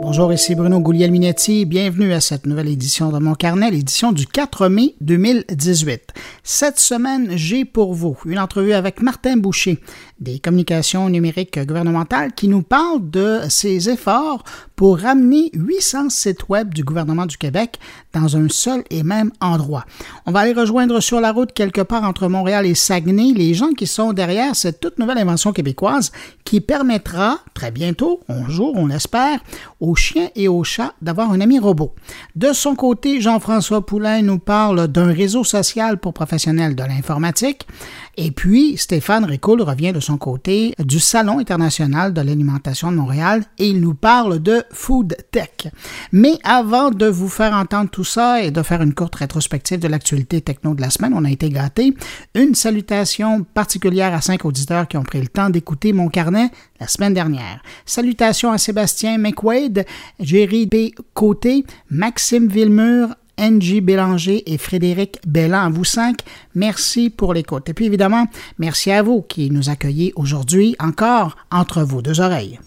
Bonjour, ici Bruno Guglielminetti. Bienvenue à cette nouvelle édition de mon carnet, l'édition du 4 mai 2018. Cette semaine, j'ai pour vous une entrevue avec Martin Boucher des communications numériques gouvernementales qui nous parle de ses efforts pour ramener 800 sites web du gouvernement du Québec dans un seul et même endroit. On va aller rejoindre sur la route quelque part entre Montréal et Saguenay les gens qui sont derrière cette toute nouvelle invention québécoise qui permettra très bientôt, un jour on l'espère, aux chiens et aux chats d'avoir un ami robot. De son côté, Jean-François Poulain nous parle d'un réseau social pour professionnels de l'informatique. Et puis, Stéphane Ricoul revient de son côté du Salon international de l'alimentation de Montréal et il nous parle de Food Tech. Mais avant de vous faire entendre tout ça et de faire une courte rétrospective de l'actualité techno de la semaine, on a été gâtés. Une salutation particulière à cinq auditeurs qui ont pris le temps d'écouter mon carnet la semaine dernière. Salutations à Sébastien McWade, Jerry B. Côté, Maxime Villemur, NJ Bélanger et Frédéric Bellan. Vous cinq, merci pour l'écoute. Et puis évidemment, merci à vous qui nous accueillez aujourd'hui encore entre vos deux oreilles.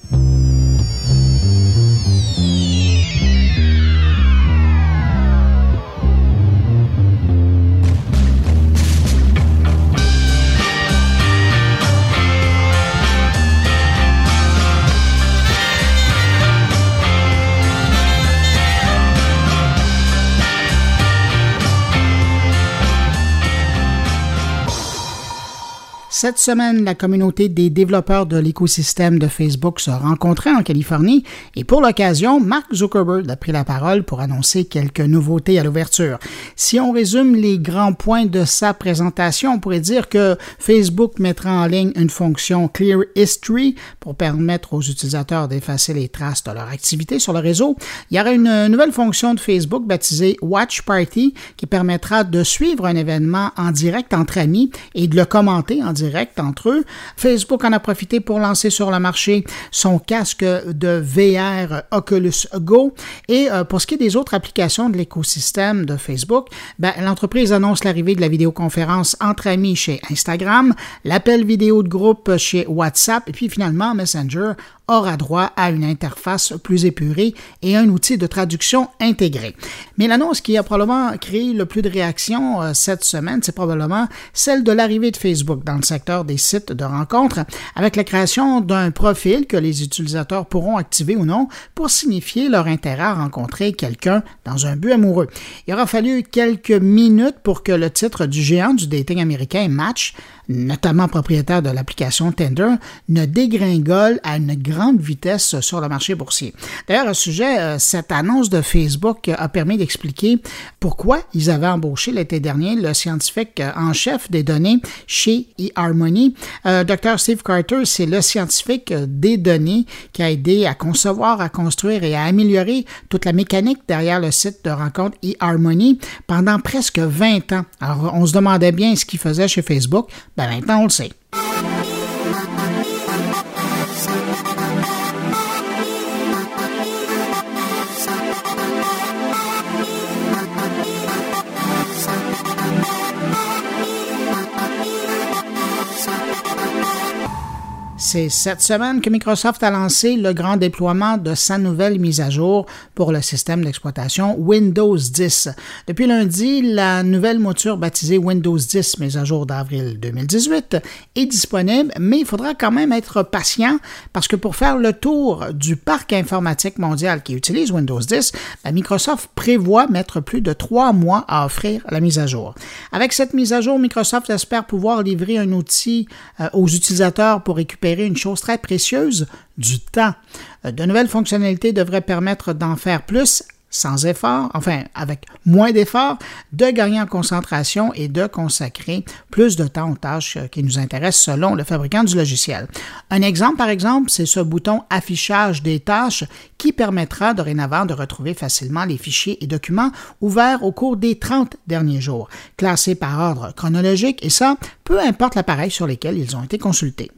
Cette semaine, la communauté des développeurs de l'écosystème de Facebook se rencontrait en Californie et pour l'occasion, Mark Zuckerberg a pris la parole pour annoncer quelques nouveautés à l'ouverture. Si on résume les grands points de sa présentation, on pourrait dire que Facebook mettra en ligne une fonction Clear History pour permettre aux utilisateurs d'effacer les traces de leur activité sur le réseau. Il y aura une nouvelle fonction de Facebook baptisée Watch Party qui permettra de suivre un événement en direct entre amis et de le commenter en direct entre eux. Facebook en a profité pour lancer sur le marché son casque de VR Oculus Go. Et euh, pour ce qui est des autres applications de l'écosystème de Facebook, ben, l'entreprise annonce l'arrivée de la vidéoconférence entre amis chez Instagram, l'appel vidéo de groupe chez WhatsApp et puis finalement Messenger aura droit à une interface plus épurée et un outil de traduction intégré. Mais l'annonce qui a probablement créé le plus de réactions euh, cette semaine, c'est probablement celle de l'arrivée de Facebook dans le secteur des sites de rencontres, avec la création d'un profil que les utilisateurs pourront activer ou non pour signifier leur intérêt à rencontrer quelqu'un dans un but amoureux. Il aura fallu quelques minutes pour que le titre du géant du dating américain Match notamment propriétaire de l'application Tender, ne dégringole à une grande vitesse sur le marché boursier. D'ailleurs, à ce sujet, euh, cette annonce de Facebook a permis d'expliquer pourquoi ils avaient embauché l'été dernier le scientifique en chef des données chez eHarmony. Euh, Dr. Steve Carter, c'est le scientifique des données qui a aidé à concevoir, à construire et à améliorer toute la mécanique derrière le site de rencontre eHarmony pendant presque 20 ans. Alors, on se demandait bien ce qu'il faisait chez Facebook. Ben maintenant, on le sait. C'est cette semaine que Microsoft a lancé le grand déploiement de sa nouvelle mise à jour pour le système d'exploitation Windows 10. Depuis lundi, la nouvelle mouture baptisée Windows 10 mise à jour d'avril 2018 est disponible, mais il faudra quand même être patient parce que pour faire le tour du parc informatique mondial qui utilise Windows 10, ben, Microsoft prévoit mettre plus de trois mois à offrir la mise à jour. Avec cette mise à jour, Microsoft espère pouvoir livrer un outil euh, aux utilisateurs pour récupérer une chose très précieuse, du temps. Euh, de nouvelles fonctionnalités devraient permettre d'en faire plus sans effort, enfin avec moins d'efforts, de gagner en concentration et de consacrer plus de temps aux tâches euh, qui nous intéressent selon le fabricant du logiciel. Un exemple, par exemple, c'est ce bouton affichage des tâches qui permettra dorénavant de retrouver facilement les fichiers et documents ouverts au cours des 30 derniers jours, classés par ordre chronologique et ça, peu importe l'appareil sur lequel ils ont été consultés.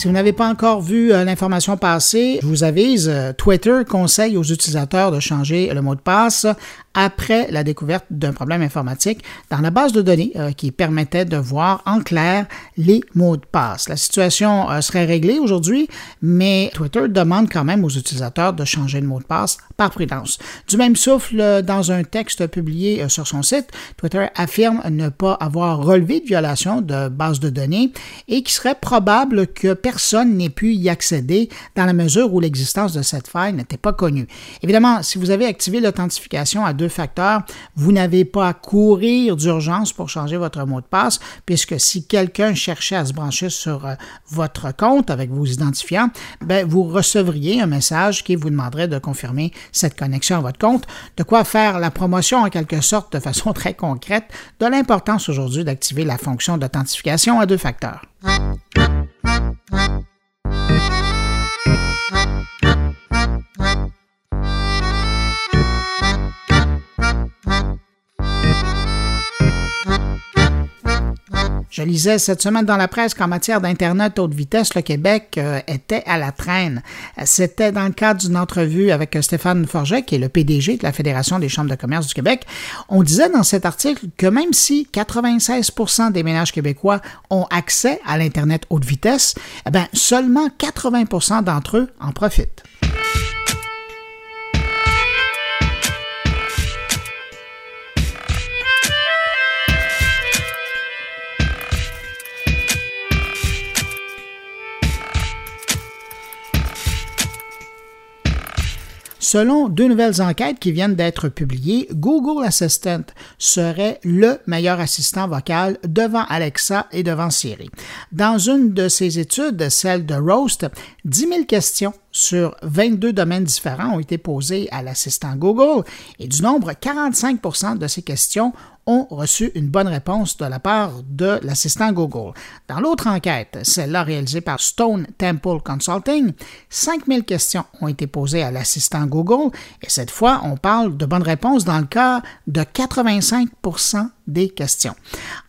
Si vous n'avez pas encore vu euh, l'information passer, je vous avise, euh, Twitter conseille aux utilisateurs de changer le mot de passe après la découverte d'un problème informatique dans la base de données euh, qui permettait de voir en clair les mots de passe. La situation serait réglée aujourd'hui, mais Twitter demande quand même aux utilisateurs de changer de mot de passe par prudence. Du même souffle, dans un texte publié sur son site, Twitter affirme ne pas avoir relevé de violation de base de données et qu'il serait probable que personne n'ait pu y accéder dans la mesure où l'existence de cette faille n'était pas connue. Évidemment, si vous avez activé l'authentification à deux facteurs, vous n'avez pas à courir d'urgence pour changer votre mot de passe, puisque si quelqu'un cherchait à se brancher sur euh, votre compte avec vos identifiants, ben, vous recevriez un message qui vous demanderait de confirmer cette connexion à votre compte, de quoi faire la promotion en quelque sorte de façon très concrète de l'importance aujourd'hui d'activer la fonction d'authentification à deux facteurs. Je lisais cette semaine dans la presse qu'en matière d'Internet haute vitesse, le Québec euh, était à la traîne. C'était dans le cadre d'une entrevue avec Stéphane Forget, qui est le PDG de la Fédération des chambres de commerce du Québec. On disait dans cet article que même si 96% des ménages québécois ont accès à l'Internet haute vitesse, eh bien, seulement 80% d'entre eux en profitent. Selon deux nouvelles enquêtes qui viennent d'être publiées, Google Assistant serait le meilleur assistant vocal devant Alexa et devant Siri. Dans une de ces études, celle de Roast, 10 000 questions sur 22 domaines différents ont été posées à l'assistant Google et du nombre, 45% de ces questions ont reçu une bonne réponse de la part de l'assistant Google. Dans l'autre enquête, celle-là réalisée par Stone Temple Consulting, 5000 questions ont été posées à l'assistant Google et cette fois, on parle de bonnes réponses dans le cas de 85 des questions.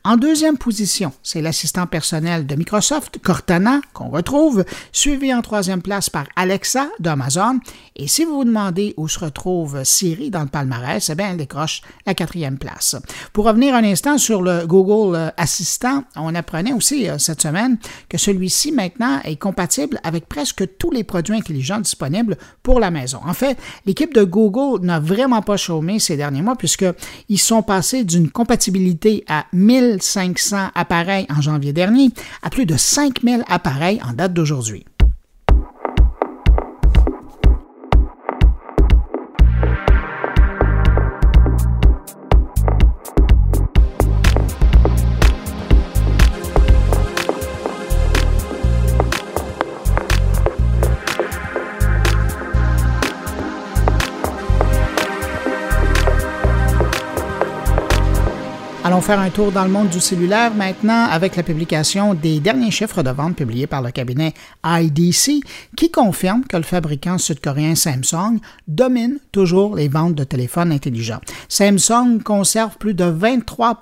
En deuxième position, c'est l'assistant personnel de Microsoft, Cortana, qu'on retrouve, suivi en troisième place par Alexa d'Amazon. Et si vous vous demandez où se retrouve Siri dans le palmarès, eh bien, elle décroche la quatrième place. Pour revenir un instant sur le Google euh, Assistant, on apprenait aussi euh, cette semaine que celui-ci maintenant est compatible avec presque tous les produits intelligents disponibles pour la maison. En fait, l'équipe de Google n'a vraiment pas chômé ces derniers mois puisqu'ils sont passés d'une compatibilité à 1000 1500 appareils en janvier dernier à plus de 5000 appareils en date d'aujourd'hui. Allons faire un tour dans le monde du cellulaire maintenant avec la publication des derniers chiffres de vente publiés par le cabinet IDC qui confirme que le fabricant sud-coréen Samsung domine toujours les ventes de téléphones intelligents. Samsung conserve plus de 23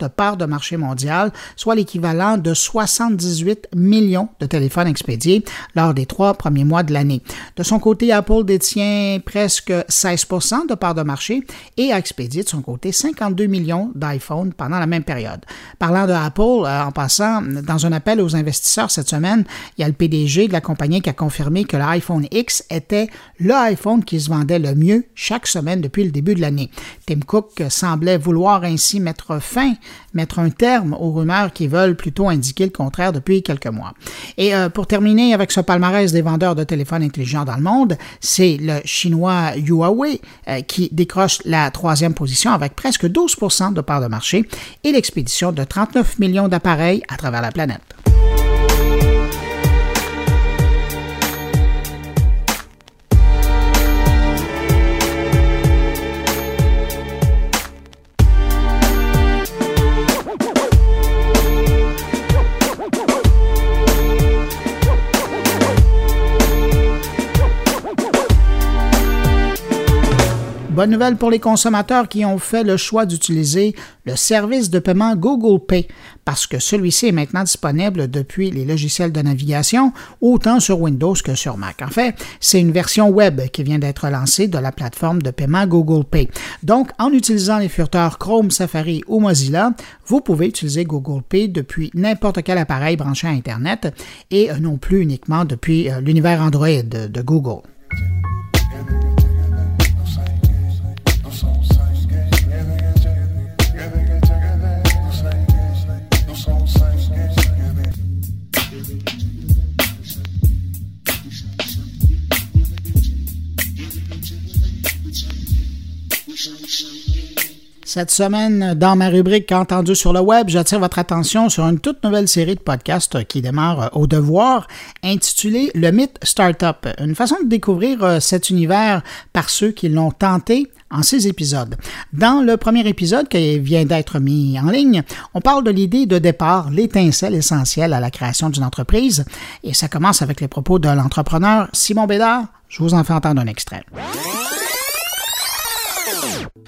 de part de marché mondial, soit l'équivalent de 78 millions de téléphones expédiés lors des trois premiers mois de l'année. De son côté, Apple détient presque 16 de part de marché et a expédié de son côté 52 millions d'iPhones pendant la même période. Parlant de Apple, euh, en passant, dans un appel aux investisseurs cette semaine, il y a le PDG de la compagnie qui a confirmé que l'iPhone X était le iPhone qui se vendait le mieux chaque semaine depuis le début de l'année. Tim Cook semblait vouloir ainsi mettre fin, mettre un terme aux rumeurs qui veulent plutôt indiquer le contraire depuis quelques mois. Et euh, pour terminer avec ce palmarès des vendeurs de téléphones intelligents dans le monde, c'est le chinois Huawei euh, qui décroche la troisième position avec presque 12% de part de marché et l'expédition de 39 millions d'appareils à travers la planète. Nouvelle pour les consommateurs qui ont fait le choix d'utiliser le service de paiement Google Pay parce que celui-ci est maintenant disponible depuis les logiciels de navigation autant sur Windows que sur Mac. En fait, c'est une version web qui vient d'être lancée de la plateforme de paiement Google Pay. Donc, en utilisant les furteurs Chrome, Safari ou Mozilla, vous pouvez utiliser Google Pay depuis n'importe quel appareil branché à Internet et non plus uniquement depuis euh, l'univers Android de Google. Cette semaine, dans ma rubrique Entendu sur le web, j'attire votre attention sur une toute nouvelle série de podcasts qui démarre au devoir, intitulée Le mythe Startup. Une façon de découvrir euh, cet univers par ceux qui l'ont tenté en six épisodes. Dans le premier épisode qui vient d'être mis en ligne, on parle de l'idée de départ, l'étincelle essentielle à la création d'une entreprise, et ça commence avec les propos de l'entrepreneur Simon Bédard. Je vous en fais entendre un extrait.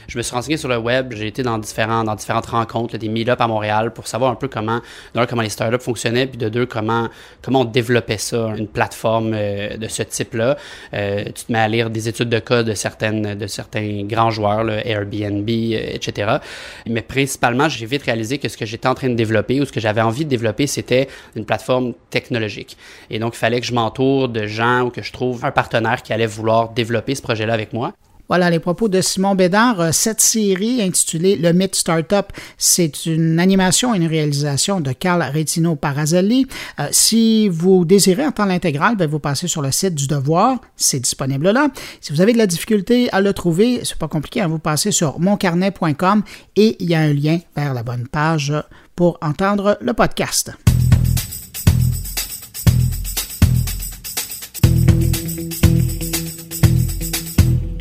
Je me suis renseigné sur le web, j'ai été dans, différentes rencontres, des meet-ups à Montréal pour savoir un peu comment, d'un, comment les startups fonctionnaient, puis de deux, comment, comment on développait ça, une plateforme euh, de ce type-là. Euh, tu te mets à lire des études de cas de, certaines, de certains grands joueurs, Airbnb, euh, etc. Mais principalement, j'ai vite réalisé que ce que j'étais en train de développer ou ce que j'avais envie de développer, c'était une plateforme technologique. Et donc, il fallait que je m'entoure de gens ou que je trouve un partenaire qui allait vouloir développer ce projet-là avec moi. Voilà les propos de Simon Bédard. Euh, cette série intitulée Le Mythe Startup, c'est une animation et une réalisation de Carl Retino Parazelli. Euh, si vous désirez entendre l'intégrale, ben, vous passez sur le site du Devoir, c'est disponible là. Si vous avez de la difficulté à le trouver, c'est pas compliqué, hein, vous passez sur moncarnet.com et il y a un lien vers la bonne page pour entendre le podcast.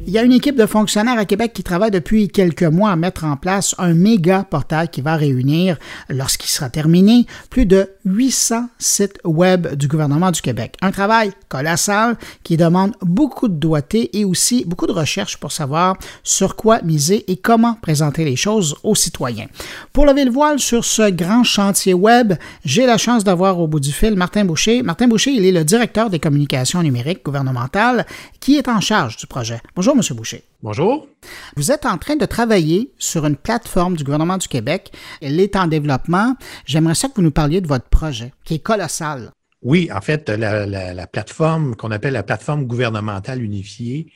Il y a une équipe de fonctionnaires à Québec qui travaille depuis quelques mois à mettre en place un méga portail qui va réunir, lorsqu'il sera terminé, plus de 800 sites web du gouvernement du Québec. Un travail colossal qui demande beaucoup de doigté et aussi beaucoup de recherche pour savoir sur quoi miser et comment présenter les choses aux citoyens. Pour lever le voile sur ce grand chantier web, j'ai la chance d'avoir au bout du fil Martin Boucher. Martin Boucher, il est le directeur des communications numériques gouvernementales qui est en charge du projet. Bonjour, M. Boucher. Bonjour. Vous êtes en train de travailler sur une plateforme du gouvernement du Québec. Elle est en développement. J'aimerais ça que vous nous parliez de votre projet, qui est colossal. Oui, en fait, la, plateforme qu'on appelle la plateforme gouvernementale unifiée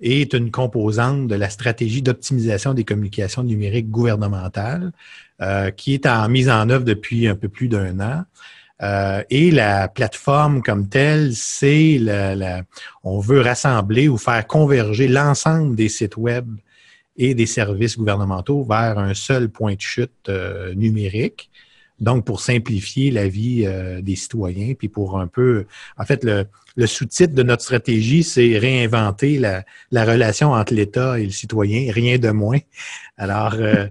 est une composante de la stratégie d'optimisation des communications numériques gouvernementales euh, qui est en mise en œuvre depuis un peu plus d'un an. Euh, et la plateforme comme telle, c'est la, on veut rassembler ou faire converger l'ensemble des sites web et des services gouvernementaux vers un seul point de chute euh, numérique. Donc, pour simplifier la vie euh, des citoyens, puis pour un peu, en fait, le, le sous-titre de notre stratégie, c'est réinventer la, la relation entre l'État et le citoyen, rien de moins. Alors, euh,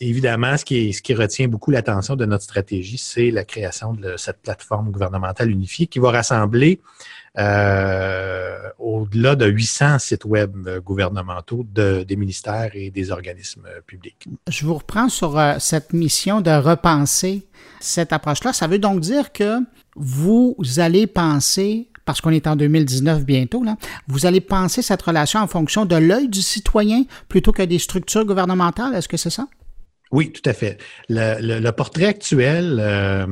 évidemment, ce qui, retient beaucoup l'attention de notre stratégie, c'est la création de cette plateforme gouvernementale unifiée qui va rassembler euh, au-delà de 800 sites web gouvernementaux de, des ministères et des organismes publics. Je vous reprends sur euh, cette mission de repenser cette approche-là. Ça veut donc dire que vous allez penser parce qu'on est en 2019 bientôt, là, vous allez penser cette relation en fonction de l'œil du citoyen plutôt que des structures gouvernementales. Est-ce que c'est ça? Oui, tout à fait. Le, portrait actuel euh,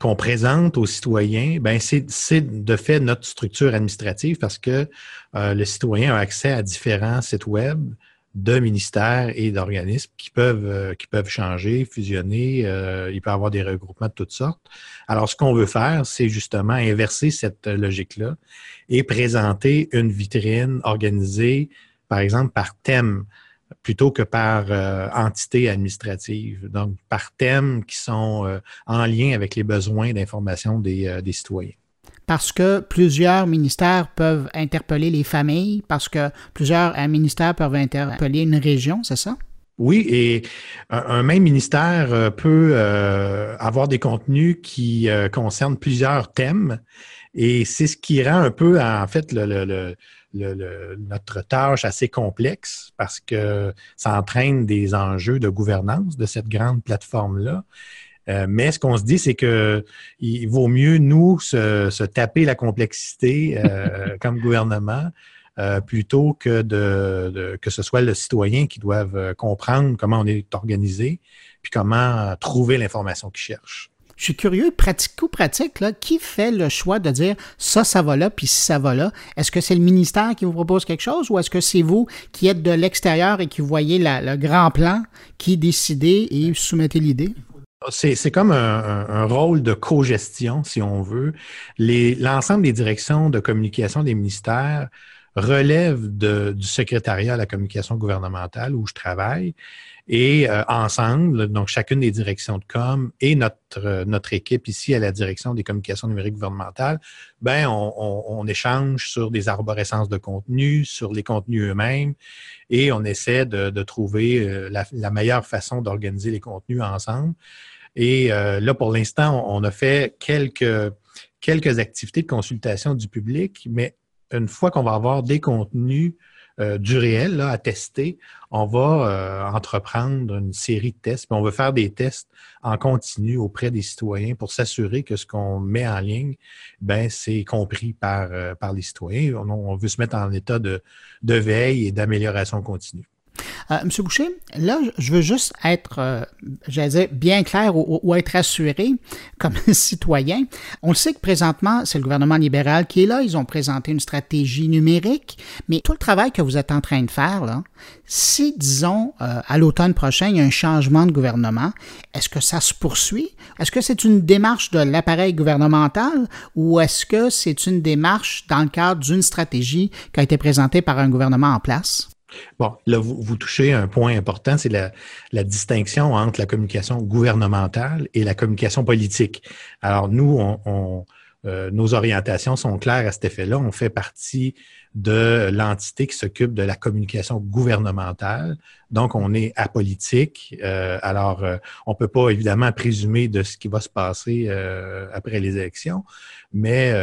qu'on présente aux citoyens, ben c'est de fait notre structure administrative parce que euh, le citoyen a accès à différents sites web, de ministères et d'organismes qui peuvent euh, qui peuvent changer, fusionner. Euh, il peut y avoir des regroupements de toutes sortes. Alors, ce qu'on veut faire, c'est justement inverser cette logique-là et présenter une vitrine organisée, par exemple, par thème plutôt que par euh, entité administrative. Donc, par thème qui sont en lien avec les besoins d'information des, des citoyens parce que plusieurs ministères peuvent interpeller les familles, parce que plusieurs euh, ministères peuvent interpeller une région, c'est ça? Oui, et un, même ministère euh, peut euh, avoir des contenus qui concernent plusieurs thèmes, et c'est ce qui rend un peu, en fait, notre tâche assez complexe parce que ça entraîne des enjeux de gouvernance de cette grande plateforme-là. Euh, mais ce qu'on se dit, c'est que il vaut mieux nous se, taper la complexité euh, comme gouvernement euh, plutôt que de, que ce soit le citoyen qui doive comprendre comment on est organisé puis comment trouver l'information qu'il cherche. Je suis curieux, pratico-pratique, là, qui fait le choix de dire ça, ça va là, puis ça va là? Est-ce que c'est le ministère qui vous propose quelque chose ou est-ce que c'est vous qui êtes de l'extérieur et qui voyez le grand plan, qui décidez et soumettez l'idée? C'est comme un, rôle de co-gestion, si on veut. L'ensemble des directions de communication des ministères relèvent du secrétariat à la communication gouvernementale où je travaille. Et euh, ensemble, donc chacune des directions de com et notre, notre équipe ici à la direction des communications numériques gouvernementales, ben on, échange sur des arborescences de contenu, sur les contenus eux-mêmes, et on essaie de, trouver euh, la, meilleure façon d'organiser les contenus ensemble. Et euh, là, pour l'instant, on, a fait quelques, quelques activités de consultation du public, mais une fois qu'on va avoir des contenus euh, du réel là, à tester, on va euh, entreprendre une série de tests. Puis on va faire des tests en continu auprès des citoyens pour s'assurer que ce qu'on met en ligne, ben c'est compris par, euh, par les citoyens. On, on, veut se mettre en état de, de veille et d'amélioration continue. Euh, Monsieur Boucher, là, je veux juste être, euh, j'allais dire, bien clair ou, être assuré comme citoyen. On le sait que présentement, c'est le gouvernement libéral qui est là. Ils ont présenté une stratégie numérique, mais tout le travail que vous êtes en train de faire, là, si, disons, euh, à l'automne prochain, il y a un changement de gouvernement, est-ce que ça se poursuit? Est-ce que c'est une démarche de l'appareil gouvernemental ou est-ce que c'est une démarche dans le cadre d'une stratégie qui a été présentée par un gouvernement en place? Bon, là, vous, touchez un point important, c'est la, distinction entre la communication gouvernementale et la communication politique. Alors, nous, euh, nos orientations sont claires à cet effet-là. On fait partie de l'entité qui s'occupe de la communication gouvernementale. Donc, on est apolitique. Euh, alors, euh, on ne peut pas évidemment présumer de ce qui va se passer après les élections, mais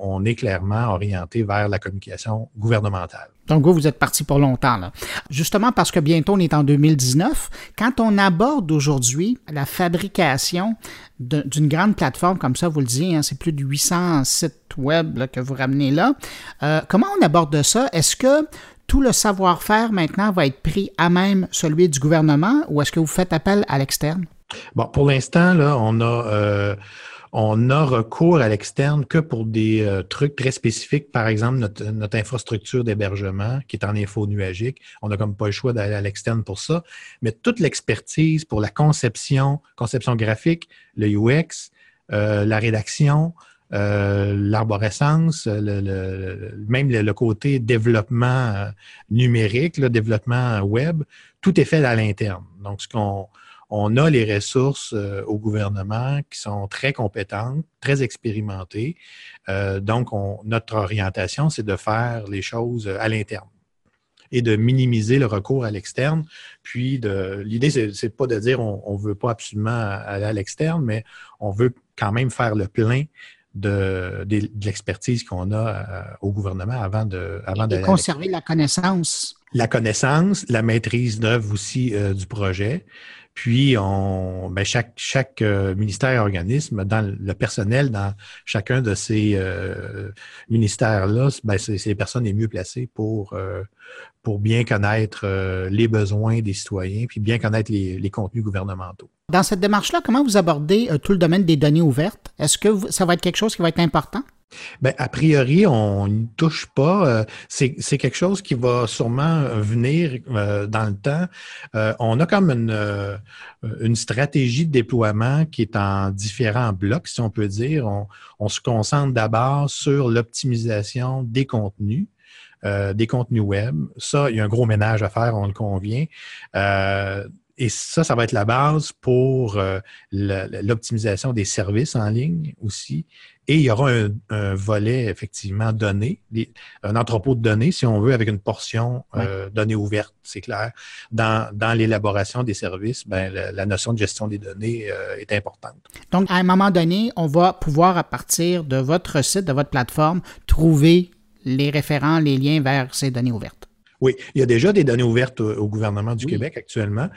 on est clairement orienté vers la communication gouvernementale. Donc, vous, vous êtes parti pour longtemps. Là. Justement parce que bientôt on est en 2019. Quand on aborde aujourd'hui la fabrication d'une grande plateforme comme ça, vous le disiez, hein, c'est plus de 800 sites web que vous ramenez là. Euh, comment on aborde ça? Est-ce que tout le savoir-faire maintenant va être pris à même celui du gouvernement ou est-ce que vous faites appel à l'externe? Bon, pour l'instant, là, on a... Euh on a recours à l'externe que pour des euh, trucs très spécifiques, par exemple notre, infrastructure d'hébergement qui est en info nuagique. On n'a comme pas le choix d'aller à l'externe pour ça. Mais toute l'expertise pour la conception, conception graphique, le UX, euh, la rédaction, euh, l'arborescence, même le, côté développement numérique, le développement web, tout est fait à l'interne. Donc, ce qu'on on a les ressources euh, au gouvernement qui sont très compétentes, très expérimentées. Euh, donc, notre orientation, c'est de faire les choses à l'interne et de minimiser le recours à l'externe. Puis, l'idée, c'est, n'est pas de dire on ne veut pas absolument aller à l'externe, mais on veut quand même faire le plein de, l'expertise qu'on a euh, au gouvernement avant de avant de conserver la connaissance. La connaissance, la maîtrise d'œuvre aussi du projet, puis, on, ben chaque, chaque euh, ministère et organisme, dans le personnel, dans chacun de ces euh, ministères-là, ben les personnes les mieux placées pour, euh, pour bien connaître les besoins des citoyens, puis bien connaître les, les contenus gouvernementaux. Dans cette démarche-là, comment vous abordez tout le domaine des données ouvertes? Est-ce que ça va être quelque chose qui va être important? Bien, a priori, on ne touche pas. Euh, c'est quelque chose qui va sûrement venir euh, dans le temps. Euh, on a comme une, une stratégie de déploiement qui est en différents blocs, si on peut dire. On, on se concentre d'abord sur l'optimisation des contenus. des contenus web. Ça, il y a un gros ménage à faire, on le convient. Et ça, ça va être la base pour l'optimisation des services en ligne aussi et il y aura un, volet, effectivement, donné, un entrepôt de données, si on veut, avec une portion euh, données ouvertes, c'est clair. Dans, dans l'élaboration des services, ben, la, notion de gestion des données euh, est importante. Donc, à un moment donné, on va pouvoir, à partir de votre site, de votre plateforme, trouver les référents, les liens vers ces données ouvertes. Oui, il y a déjà des données ouvertes au, gouvernement du Québec actuellement,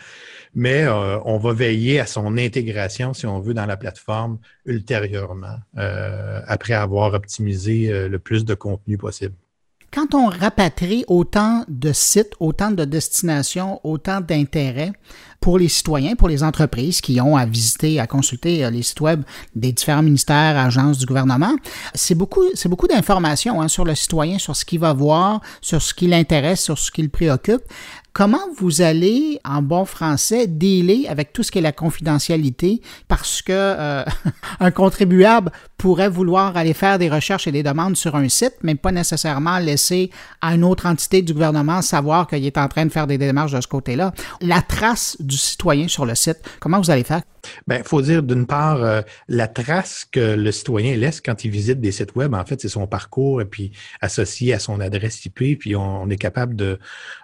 mais euh, on va veiller à son intégration, si on veut, dans la plateforme ultérieurement, euh, après avoir optimisé euh, le plus de contenu possible. Quand on rapatrie autant de sites, autant de destinations, autant d'intérêts pour les citoyens, pour les entreprises qui ont à visiter, à consulter euh, les sites web des différents ministères, agences du gouvernement, c'est beaucoup, c'est beaucoup d'informations hein, sur le citoyen, sur ce qu'il va voir, sur ce qui l'intéresse, sur ce qui le préoccupe. Comment vous allez, en bon français, dealer avec tout ce qui est la confidentialité parce que euh, un contribuable pourrait vouloir aller faire des recherches et des demandes sur un site, mais pas nécessairement laisser à une autre entité du gouvernement savoir qu'il est en train de faire des démarches de ce côté-là? La trace du citoyen sur le site, comment vous allez faire? Bien, il faut dire d'une part, euh, la trace que le citoyen laisse quand il visite des sites web, en fait, c'est son parcours et puis associé à son adresse IP, puis on, est capable de,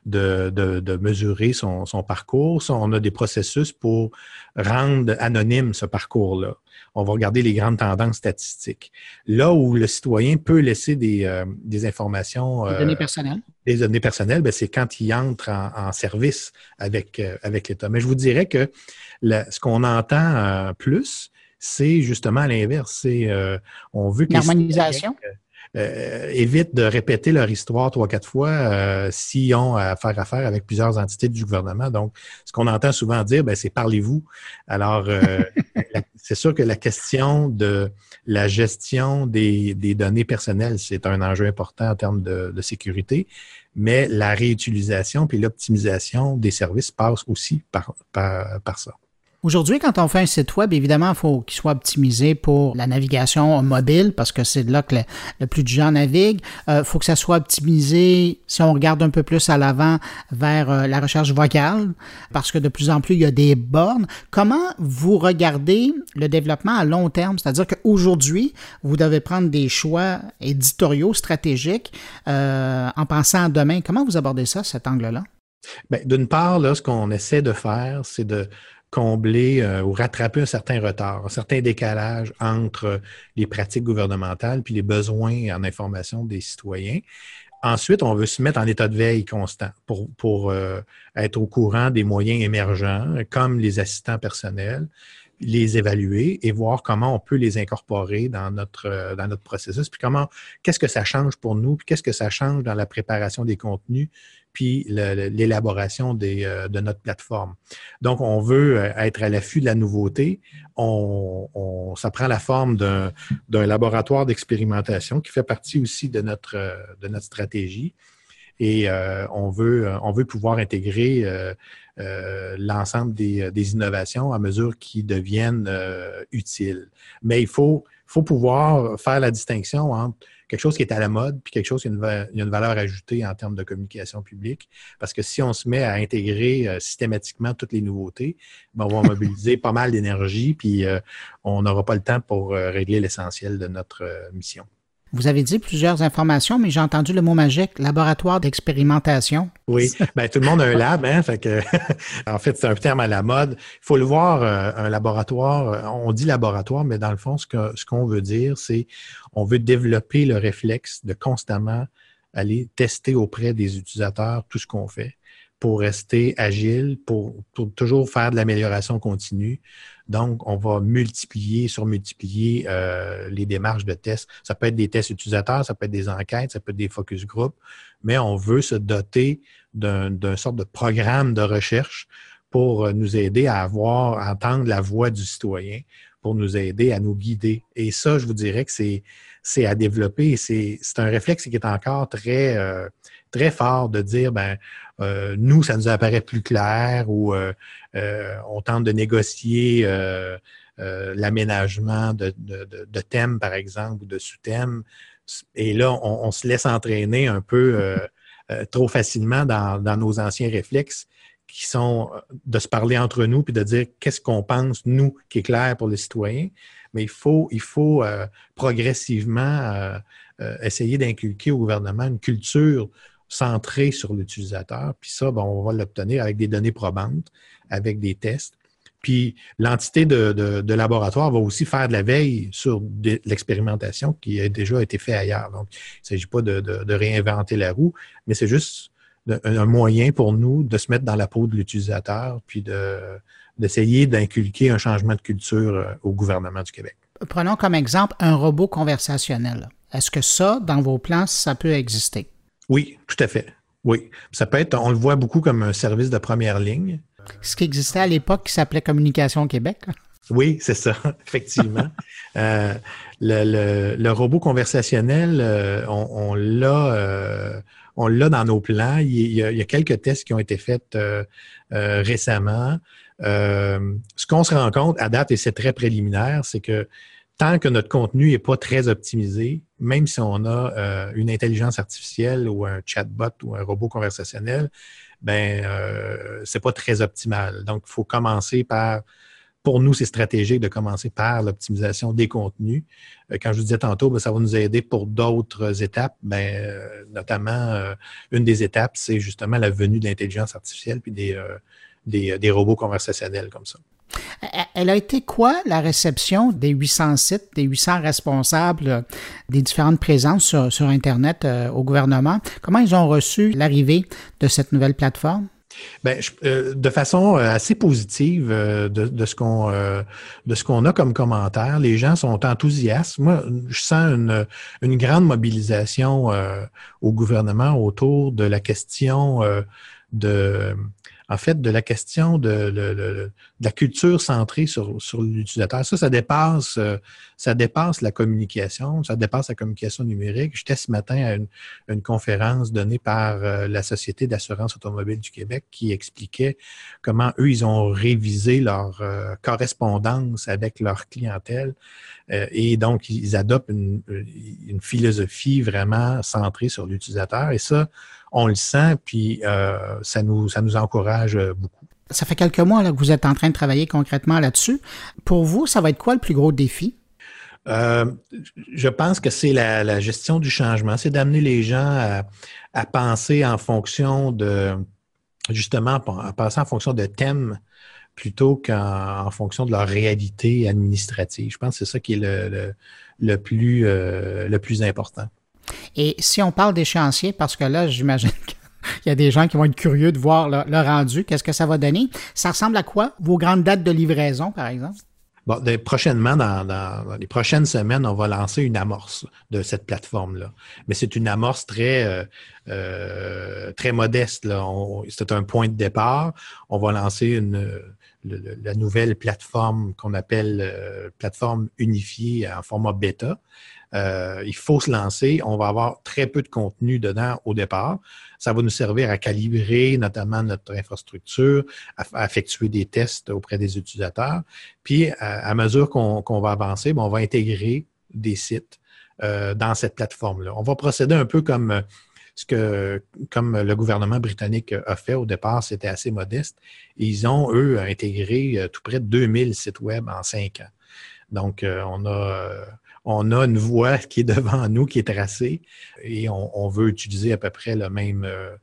de, de, mesurer son, son, parcours. On a des processus pour rendre anonyme ce parcours-là. On va regarder les grandes tendances statistiques. Là où le citoyen peut laisser des, euh, des informations. Des données euh, personnelles. Des données personnelles, ben, c'est quand il entre en, en service avec, avec l'État. Mais je vous dirais que ce qu'on entend euh, plus, c'est justement l'inverse. C'est euh, on veut que l'harmonisation. Euh, évitent de répéter leur histoire trois, quatre fois s'ils ont à faire affaire avec plusieurs entités du gouvernement. Donc, ce qu'on entend souvent dire, ben, c'est parlez-vous. Alors, c'est sûr que la question de la gestion des, données personnelles, c'est un enjeu important en termes de, de sécurité, mais la réutilisation puis l'optimisation des services passe aussi par, par, par ça. Aujourd'hui, quand on fait un site web, évidemment, il faut qu'il soit optimisé pour la navigation mobile parce que c'est là que le, plus de gens naviguent. Il euh, faut que ça soit optimisé, si on regarde un peu plus à l'avant, vers euh, la recherche vocale parce que de plus en plus, il y a des bornes. Comment vous regardez le développement à long terme? C'est-à-dire qu'aujourd'hui, vous devez prendre des choix éditoriaux, stratégiques euh, en pensant à demain. Comment vous abordez ça, cet angle-là? Ben, d'une part, là, ce qu'on essaie de faire, c'est de combler euh, ou rattraper un certain retard, un certain décalage entre les pratiques gouvernementales puis les besoins en information des citoyens. Ensuite, on veut se mettre en état de veille constant pour, euh, être au courant des moyens émergents, comme les assistants personnels, les évaluer et voir comment on peut les incorporer dans notre, euh, dans notre processus, puis comment, qu'est-ce que ça change pour nous, puis qu'est-ce que ça change dans la préparation des contenus, puis l'élaboration euh, de notre plateforme. Donc, on veut euh, être à l'affût de la nouveauté. On, ça prend la forme d'un laboratoire d'expérimentation qui fait partie aussi de notre, de notre stratégie. Et on, veut, on veut pouvoir intégrer euh, l'ensemble des, des, innovations à mesure qu'ils deviennent euh, utiles. Mais il faut, faut pouvoir faire la distinction entre quelque chose qui est à la mode puis quelque chose qui a une, une valeur ajoutée en termes de communication publique. Parce que si on se met à intégrer euh, systématiquement toutes les nouveautés, ben, on va mobiliser pas mal d'énergie puis on n'aura pas le temps pour régler l'essentiel de notre mission. Vous avez dit plusieurs informations, mais j'ai entendu le mot magique, laboratoire d'expérimentation. Oui, ben, tout le monde a un lab, hein, en fait, c'est un terme à la mode. Il faut le voir, euh, un laboratoire, euh, on dit laboratoire, mais dans le fond, ce qu'on ce qu'on veut dire, c'est on veut développer le réflexe de constamment aller tester auprès des utilisateurs tout ce qu'on fait pour rester agile, pour, toujours faire de l'amélioration continue. Donc, on va multiplier, surmultiplier euh, les démarches de tests. Ça peut être des tests utilisateurs, ça peut être des enquêtes, ça peut être des focus group, mais on veut se doter d'un sorte de programme de recherche pour euh, nous aider à avoir, entendre la voix du citoyen, pour nous aider à nous guider. Et ça, je vous dirais que c'est à développer. C'est un réflexe qui est encore très, euh, très fort de dire, ben, euh, nous, ça nous apparaît plus clair ou euh, euh, on tente de négocier l'aménagement de, thèmes, par exemple, ou de sous-thèmes. Et là, on, se laisse entraîner un peu trop facilement dans, nos anciens réflexes qui sont de se parler entre nous puis de dire qu'est-ce qu'on pense, nous, qui est clair pour les citoyens. Mais il faut, il faut progressivement essayer d'inculquer au gouvernement une culture centré sur l'utilisateur. Puis ça, on va l'obtenir avec des données probantes, avec des tests. Puis l'entité de, laboratoire va aussi faire de la veille sur l'expérimentation qui a déjà été faite ailleurs. Donc, il ne s'agit pas de, réinventer la roue, mais c'est juste un moyen pour nous de se mettre dans la peau de l'utilisateur, puis d'essayer d'inculquer un changement de culture euh, au gouvernement du Québec. Prenons comme exemple un robot conversationnel. Est-ce que ça, dans vos plans, ça peut exister? Oui, tout à fait. Oui. Ça peut être, on le voit beaucoup comme un service de première ligne. Ce qui existait à l'époque qui s'appelait Communication Québec. Oui, c'est ça, effectivement. Euh, le, robot conversationnel, euh, on, l'a, euh, on l'a dans nos plans. Il, y a, quelques tests qui ont été faits récemment. ce qu'on se rend compte à date, et c'est très préliminaire, c'est que tant que notre contenu n'est pas très optimisé, même si on a une intelligence artificielle ou un chatbot ou un robot conversationnel, ben euh, c'est pas très optimal. Donc, il faut commencer par pour nous, c'est stratégique de commencer par l'optimisation des contenus. Euh, quand je vous disais tantôt, ben, ça va nous aider pour d'autres étapes. Ben, euh, notamment, euh, une des étapes, c'est justement la venue de l'intelligence artificielle puis des, des, robots conversationnels comme ça. Elle a été quoi la réception des 800 sites, des 800 responsables des différentes présences sur, Internet au gouvernement? Comment ils ont reçu l'arrivée de cette nouvelle plateforme? Bien, euh, de façon euh, assez positive euh, de, ce qu'on a comme commentaire, les gens sont enthousiastes. Moi, je sens une, une grande mobilisation au gouvernement autour de la question de en fait, de la question de, la culture centrée sur, l'utilisateur. Ça, ça dépasse, euh, ça dépasse la communication, ça dépasse la communication numérique. J'étais ce matin à une, conférence donnée par euh, la Société d'assurance automobile du Québec qui expliquait comment eux, ils ont révisé leur euh, correspondance avec leur clientèle et donc ils adoptent une, philosophie vraiment centrée sur l'utilisateur. Et ça, on le sent, puis ça, nous, encourage beaucoup. Ça fait quelques mois là, que vous êtes en train de travailler concrètement là-dessus. Pour vous, ça va être quoi le plus gros défi? Euh, je pense que c'est la, gestion du changement. C'est d'amener les gens à, penser en fonction de, justement, à penser en fonction de thèmes plutôt qu'en fonction de leur réalité administrative. Je pense que c'est ça qui est le, le, plus, le plus important. Et si on parle d'échéancier, parce que là, j'imagine qu'il y a des gens qui vont être curieux de voir le, rendu, qu'est-ce que ça va donner? Ça ressemble à quoi? Vos grandes dates de livraison, par exemple? Bon, prochainement, dans, les prochaines semaines, on va lancer une amorce de cette plateforme-là. Mais c'est une amorce très, euh, euh, très modeste. C'est un point de départ. On va lancer la nouvelle plateforme qu'on appelle euh, plateforme unifiée en format bêta. Il faut se lancer. On va avoir très peu de contenu dedans au départ. Ça va nous servir à calibrer notamment notre infrastructure, à, effectuer des tests auprès des utilisateurs. Puis, à, mesure qu'on va avancer, ben, on va intégrer des sites euh, dans cette plateforme-là. On va procéder un peu comme ce que, comme le gouvernement britannique a fait au départ, c'était assez modeste. Ils ont, eux, intégré euh, tout près de 2000 sites web en cinq ans. Donc, on a on a une voie qui est devant nous, qui est tracée, et on, veut utiliser à peu près le même, euh,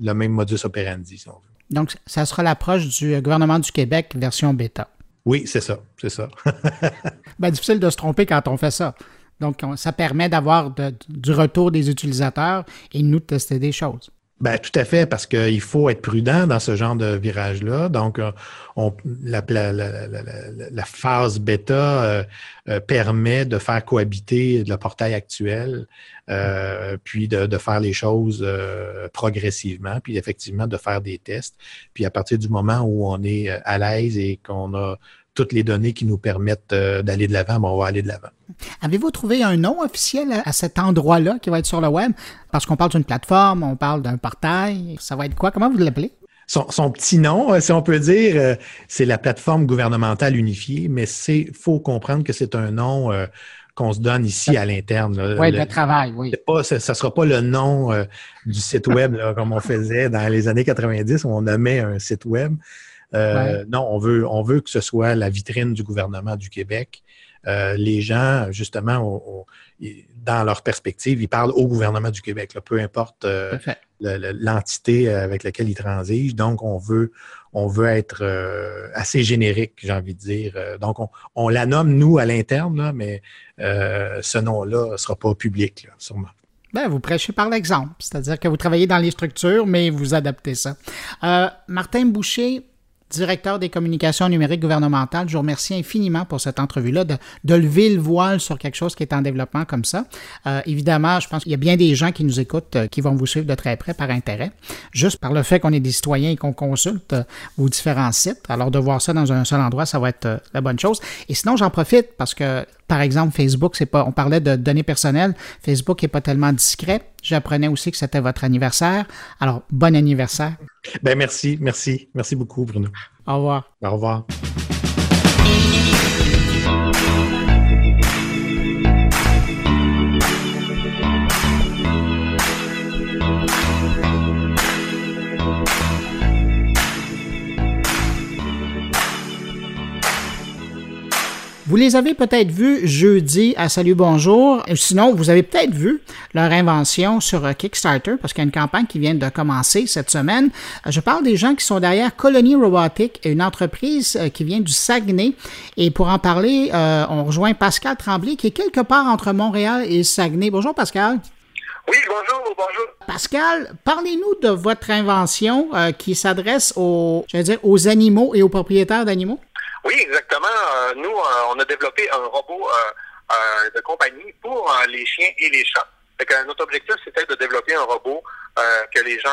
le même modus operandi, si on veut. Donc, ça sera l'approche du gouvernement du Québec version bêta. Oui, c'est ça, c'est ça. ben, difficile de se tromper quand on fait ça. Donc, ça permet d'avoir du retour des utilisateurs et nous de tester des choses. Ben, tout à fait, parce qu'il faut être prudent dans ce genre de virage-là. Donc, euh, on, la, la, phase bêta euh, euh, permet de faire cohabiter le portail actuel, puis de, de, faire les choses progressivement, puis effectivement de faire des tests. Puis à partir du moment où on est à l'aise et qu'on a toutes les données qui nous permettent euh, d'aller de l'avant, ben, on va aller de l'avant. Avez-vous trouvé un nom officiel à, cet endroit-là qui va être sur le web? Parce qu'on parle d'une plateforme, on parle d'un portail. Ça va être quoi? Comment vous l'appelez? Son, petit nom, euh, si on peut dire, euh, c'est la plateforme gouvernementale unifiée, mais c'est faut comprendre que c'est un nom qu'on se donne ici à l'interne. Oui, le, travail, oui. Pas, ça ne sera pas le nom du site web comme on faisait dans les années 90 où on nommait un site web. Euh, non, on veut, on veut que ce soit la vitrine du gouvernement du Québec. les gens, justement, dans leur perspective, ils parlent au gouvernement du Québec, peu importe l'entité avec laquelle ils transigent. Donc, on veut, on veut être assez générique, j'ai envie de dire. Donc, on, la nomme, nous, à l'interne, mais ce nom-là ne sera pas public, sûrement. Ben, vous prêchez par l'exemple, c'est-à-dire que vous travaillez dans les structures, mais vous adaptez ça. Euh, Martin Boucher, directeur des communications numériques gouvernementales, je vous remercie infiniment pour cette entrevue-là, de, lever le voile sur quelque chose qui est en développement comme ça. Euh, évidemment, je pense qu'il y a bien des gens qui nous écoutent, euh, qui vont vous suivre de très près par intérêt, juste par le fait qu'on est des citoyens et qu'on consulte vos différents sites. Alors, de voir ça dans un seul endroit, ça va être la bonne chose. Et sinon, j'en profite parce que par exemple, Facebook, c'est pas, on parlait de données personnelles. Facebook n'est pas tellement discret. J'apprenais aussi que c'était votre anniversaire. Alors, bon anniversaire. Ben, merci, merci. Merci beaucoup, Bruno. Au revoir. Au revoir. Vous les avez peut-être vus jeudi à Salut Bonjour. Sinon, vous avez peut-être vu leur invention sur euh, Kickstarter parce qu'il y a une campagne qui vient de commencer cette semaine. Euh, je parle des gens qui sont derrière Colony Robotic, une entreprise euh, qui vient du Saguenay. Et pour en parler, on rejoint Pascal Tremblay qui est quelque part entre Montréal et Saguenay. Bonjour Pascal. Oui, bonjour, bonjour. Pascal, parlez-nous de votre invention qui s'adresse aux, dire, aux animaux et aux propriétaires d'animaux. Oui, exactement. Euh, nous, euh, on a développé un robot euh, de compagnie pour les chiens et les chats. notre objectif, c'était de développer un robot que les gens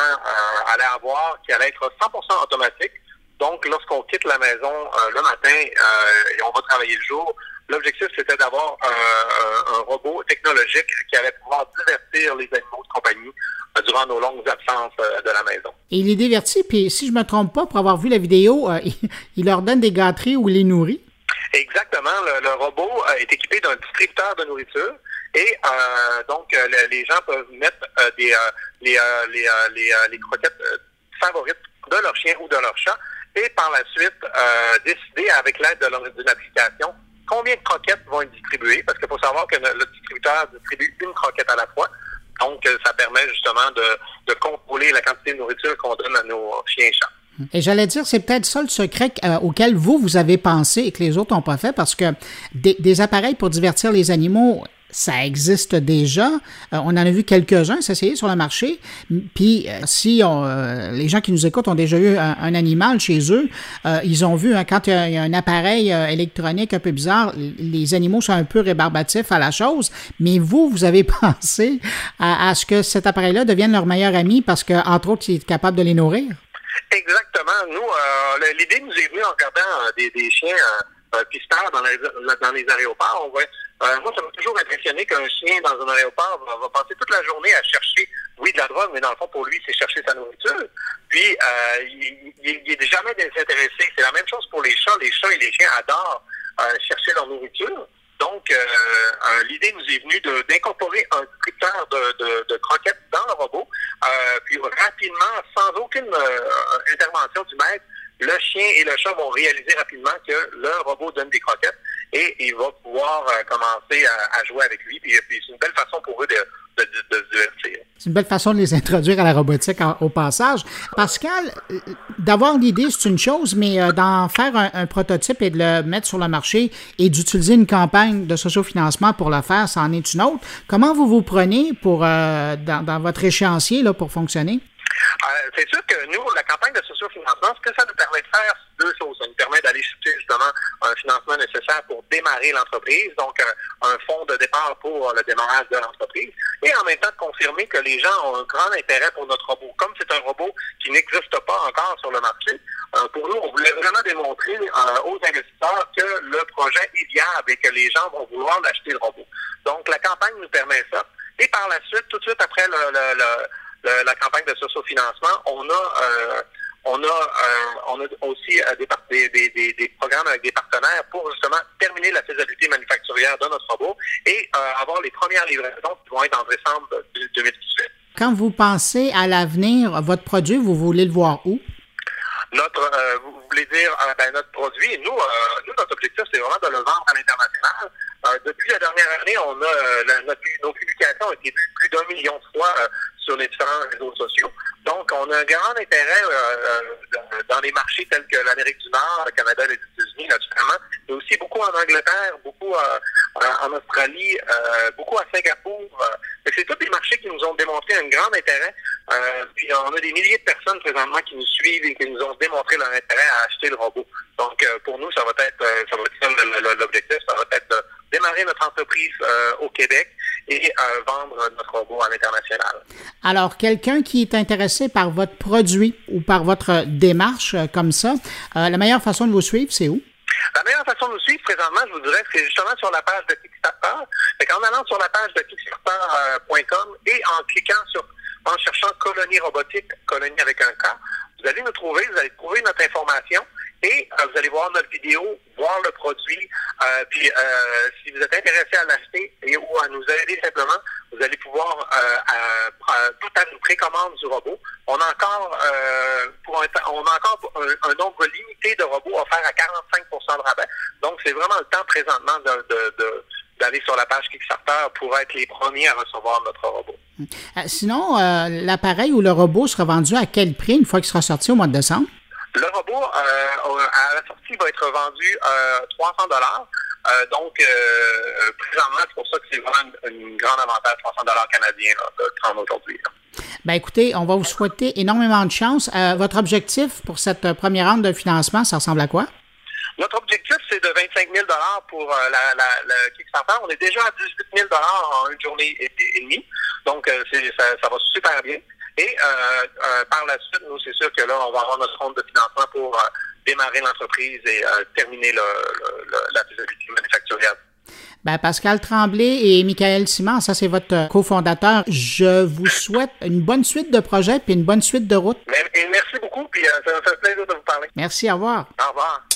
allaient avoir, qui allait être 100% automatique. Donc, lorsqu'on quitte la maison le matin et on va travailler le jour, l'objectif, c'était d'avoir un robot technologique qui allait pouvoir divertir les animaux de compagnie durant nos longues absences euh, de la maison. Et il est diverti, puis si je me trompe pas, pour avoir vu la vidéo, euh, il leur donne des gâteries ou il les nourrit. Exactement. Le, robot euh, est équipé d'un distributeur de nourriture et donc les gens peuvent mettre des, les, les, les, croquettes favorites de leur chien ou de leur chat et par la suite décider avec l'aide d'une application combien de croquettes vont être distribuées parce qu'il faut savoir que le distributeur distribue une croquette à la fois. Donc, euh, ça permet justement de, contrôler la quantité de nourriture qu'on donne à nos chiens et chats. Et j'allais dire, c'est peut-être ça le secret euh, auquel vous, vous avez pensé et que les autres n'ont pas fait, parce que des, appareils pour divertir les animaux, ça existe déjà. Euh, on en a vu quelques-uns s'essayer sur le marché. Puis euh, si euh, les gens qui nous écoutent ont déjà eu un, animal chez eux, ils ont vu hein, quand il y, a, un appareil électronique un peu bizarre, les animaux sont un peu rébarbatifs à la chose. Mais vous, vous avez pensé à, ce que cet appareil-là devienne leur meilleur ami parce que entre autres, il est capable de les nourrir? Exactement. Nous, l'idée nous est venue en regardant des, chiens pisteurs dans, dans les aéroports. On voit euh, moi, ça m'a toujours impressionné qu'un chien dans un aéroport va, passer toute la journée à chercher, oui, de la drogue, mais dans le fond, pour lui, c'est chercher sa nourriture. Puis, euh, il n'est jamais désintéressé. C'est la même chose pour les chats. Les chats et les chiens adorent euh, chercher leur nourriture. Donc, euh, l'idée nous est venue d'incorporer un scripteur de, de, croquettes dans le robot. puis, rapidement, sans aucune intervention du maître, le chien et le chat vont réaliser rapidement que le robot donne des croquettes et il va pouvoir euh, commencer à, jouer avec lui. Puis, c'est une belle façon pour eux de, se divertir. C'est une belle façon de les introduire à la robotique au passage. Pascal, euh, d'avoir l'idée, c'est une chose, mais euh, d'en faire un, prototype et de le mettre sur le marché et d'utiliser une campagne de sociofinancement pour le faire, c'en est une autre. Comment vous vous prenez pour dans, dans, votre échéancier là, pour fonctionner? Euh, c'est sûr que nous, la campagne de sociofinancement, ce que ça nous permet de faire, c'est deux choses. Ça nous permet d'aller chercher justement un financement nécessaire pour démarrer l'entreprise, donc euh, un, fonds de départ pour le démarrage de l'entreprise, et en même temps de confirmer que les gens ont un grand intérêt pour notre robot. Comme c'est un robot qui n'existe pas encore sur le marché, euh, pour nous, on voulait vraiment démontrer aux investisseurs que le projet est viable et que les gens vont vouloir l'acheter le robot. Donc la campagne nous permet ça. Et par la suite, tout de suite après le la campagne de sociofinancement, on a euh, on a, euh, on a aussi euh, des, des, des, des, programmes avec des partenaires pour justement terminer la faisabilité manufacturière de notre robot et avoir les premières livraisons qui vont être en décembre 2018. Quand vous pensez à l'avenir, votre produit, vous voulez le voir où? Notre, voulez dire ben, notre produit, nous, nous notre objectif, c'est vraiment de le vendre à l'international. Depuis la dernière année, on a notre, nos publications ont été vues plus d'un million de fois sur les différents réseaux sociaux. Donc, on a un grand intérêt dans les marchés tels que l'Amérique du Nord, le Canada les États-Unis, naturellement, mais aussi beaucoup en Angleterre, beaucoup en Australie, beaucoup à Singapour. c'est tous des marchés qui nous ont démontré un grand intérêt. puis on a des milliers de personnes présentement qui nous suivent et qui nous ont démontré leur intérêt à acheter le robot. Donc, pour nous, ça va être, ça va être l'objectif, ça va être démarrer notre entreprise au Québec et vendre notre robot à l'international. Alors, quelqu'un qui est intéressé par votre produit ou par votre démarche comme ça, la meilleure façon de vous suivre, c'est où? La meilleure façon de nous suivre présentement, je vous dirais, c'est justement sur la page de Kickstarter. Fait en allant sur la page de Kickstarter.com et en cliquant sur, en cherchant colonie robotique, colonie avec un K, vous allez nous trouver, vous allez trouver notre information et euh, vous allez voir notre vidéo, voir le produit. Euh, puis euh, si vous êtes intéressé à l'acheter et ou à nous aider simplement, vous allez pouvoir tout à nous précommande du robot. On a encore pour un, on a encore un, nombre limité de robots offerts à 45% de rabais. Donc c'est vraiment le temps présentement de, d'aller sur la page Kickstarter pour être les premiers à recevoir notre robot. sinon, l'appareil ou le robot sera vendu à quel prix une fois qu'il sera sorti au mois de décembre? Le robot, euh, à la sortie, va être vendu euh, 300 dollars. Euh, donc, euh, présentement, c'est pour ça que c'est vraiment un grand avantage, 300 dollars canadiens de prendre aujourd'hui. Ben écoutez, on va vous souhaiter énormément de chance. votre objectif pour cette première ronde de financement, ça ressemble à quoi? Notre objectif, c'est de 25 000 pour la, la, la, Kickstarter. On est déjà à 18 000 en une journée et, demie. Donc, ça, ça va super bien. Et euh, euh, par la suite, nous, c'est sûr que là, on va avoir notre compte de financement pour euh, démarrer l'entreprise et terminer la faisabilité manufacturière. Ben, Pascal Tremblay et Michael Simon, ça c'est votre cofondateur. Je vous souhaite une bonne suite de projets puis une bonne suite de route. Merci beaucoup, puis ça me fait plaisir de vous parler. Merci, au revoir. Au revoir.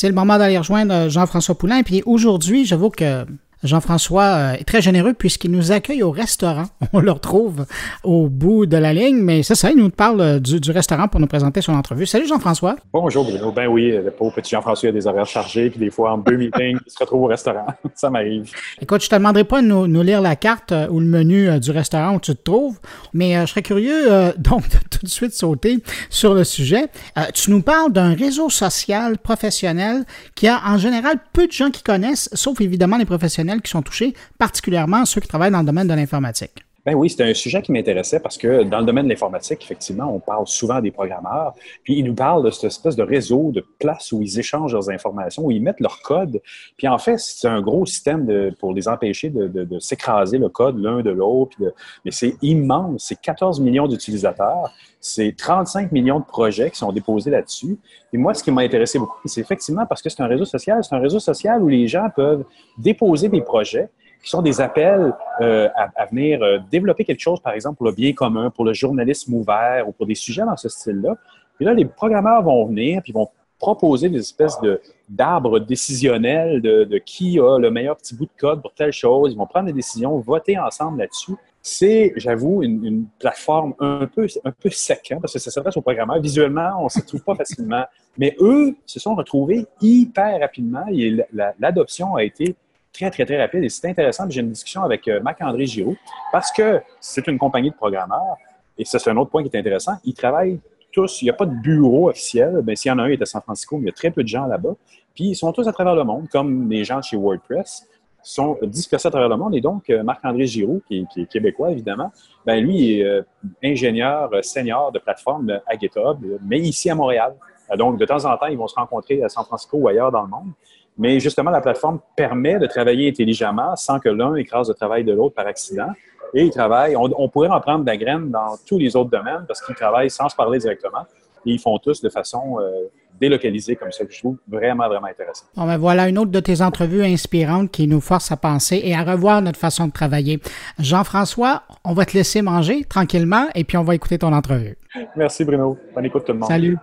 C'est le moment d'aller rejoindre Jean-François Poulain. Puis aujourd'hui, j'avoue que Jean-François euh, est très généreux puisqu'il nous accueille au restaurant. On le retrouve au bout de la ligne, mais c'est ça, il nous parle euh, du, restaurant pour nous présenter son entrevue. Salut Jean-François. Bonjour Bruno. Ben oui, le pauvre petit Jean-François a des horaires chargés, puis des fois en deux meetings, il se retrouve au restaurant. ça m'arrive. Écoute, je te demanderai pas de nous, lire la carte euh, ou le menu du restaurant où tu te trouves, mais je serais curieux donc de tout de suite sauter sur le sujet. tu nous parles d'un réseau social professionnel qui a en général peu de gens qui connaissent, sauf évidemment les professionnels qui sont touchés, particulièrement ceux qui travaillent dans le domaine de l'informatique. Ben oui, c'était un sujet qui m'intéressait parce que dans le domaine de l'informatique, effectivement, on parle souvent des programmeurs, puis ils nous parlent de cette espèce de réseau, de place où ils échangent leurs informations, où ils mettent leur code. Puis en fait, c'est un gros système de, pour les empêcher de, s'écraser le code l'un de l'autre. Mais c'est immense, c'est 14 millions d'utilisateurs, c'est 35 millions de projets qui sont déposés là-dessus. Et moi, ce qui m'a intéressé beaucoup, c'est effectivement parce que c'est un réseau social, c'est un réseau social où les gens peuvent déposer des projets qui sont des appels euh, à, venir euh, développer quelque chose, par exemple, pour le bien commun, pour le journalisme ouvert ou pour des sujets dans ce style-là. Puis là, les programmeurs vont venir puis vont proposer des espèces de, d'arbres décisionnels de, qui a le meilleur petit bout de code pour telle chose. Ils vont prendre des décisions, voter ensemble là-dessus. C'est, j'avoue, une, plateforme un peu, un peu sec, parce que ça s'adresse aux programmeurs. Visuellement, on ne s'y trouve pas facilement. Mais eux se sont retrouvés hyper rapidement et l'adoption a été très, très, très rapide. Et c'est intéressant. J'ai une discussion avec euh, Marc-André Giroux parce que c'est une compagnie de programmeurs. Et ça, c'est un autre point qui est intéressant. Ils travaillent tous. Il n'y a pas de bureau officiel. mais s'il y en a un, il est à San Francisco, mais il y a très peu de gens là-bas. Puis ils sont tous à travers le monde, comme les gens chez WordPress sont dispersés à travers le monde. Et donc, euh, Marc-André Giroux, qui, est québécois, évidemment, ben lui est euh, ingénieur senior de plateforme à GitHub, mais ici à Montréal. Donc, de temps en temps, ils vont se rencontrer à San Francisco ou ailleurs dans le monde. Mais justement, la plateforme permet de travailler intelligemment sans que l'un écrase le travail de l'autre par accident. Et ils travaillent, on, pourrait en prendre de la graine dans tous les autres domaines parce qu'ils travaillent sans se parler directement. Et ils font tous de façon euh, délocalisée comme ça, que je trouve vraiment, vraiment intéressant. Bon, ben voilà une autre de tes entrevues inspirantes qui nous force à penser et à revoir notre façon de travailler. Jean-François, on va te laisser manger tranquillement et puis on va écouter ton entrevue. Merci Bruno. Bonne écoute tout le monde. Salut.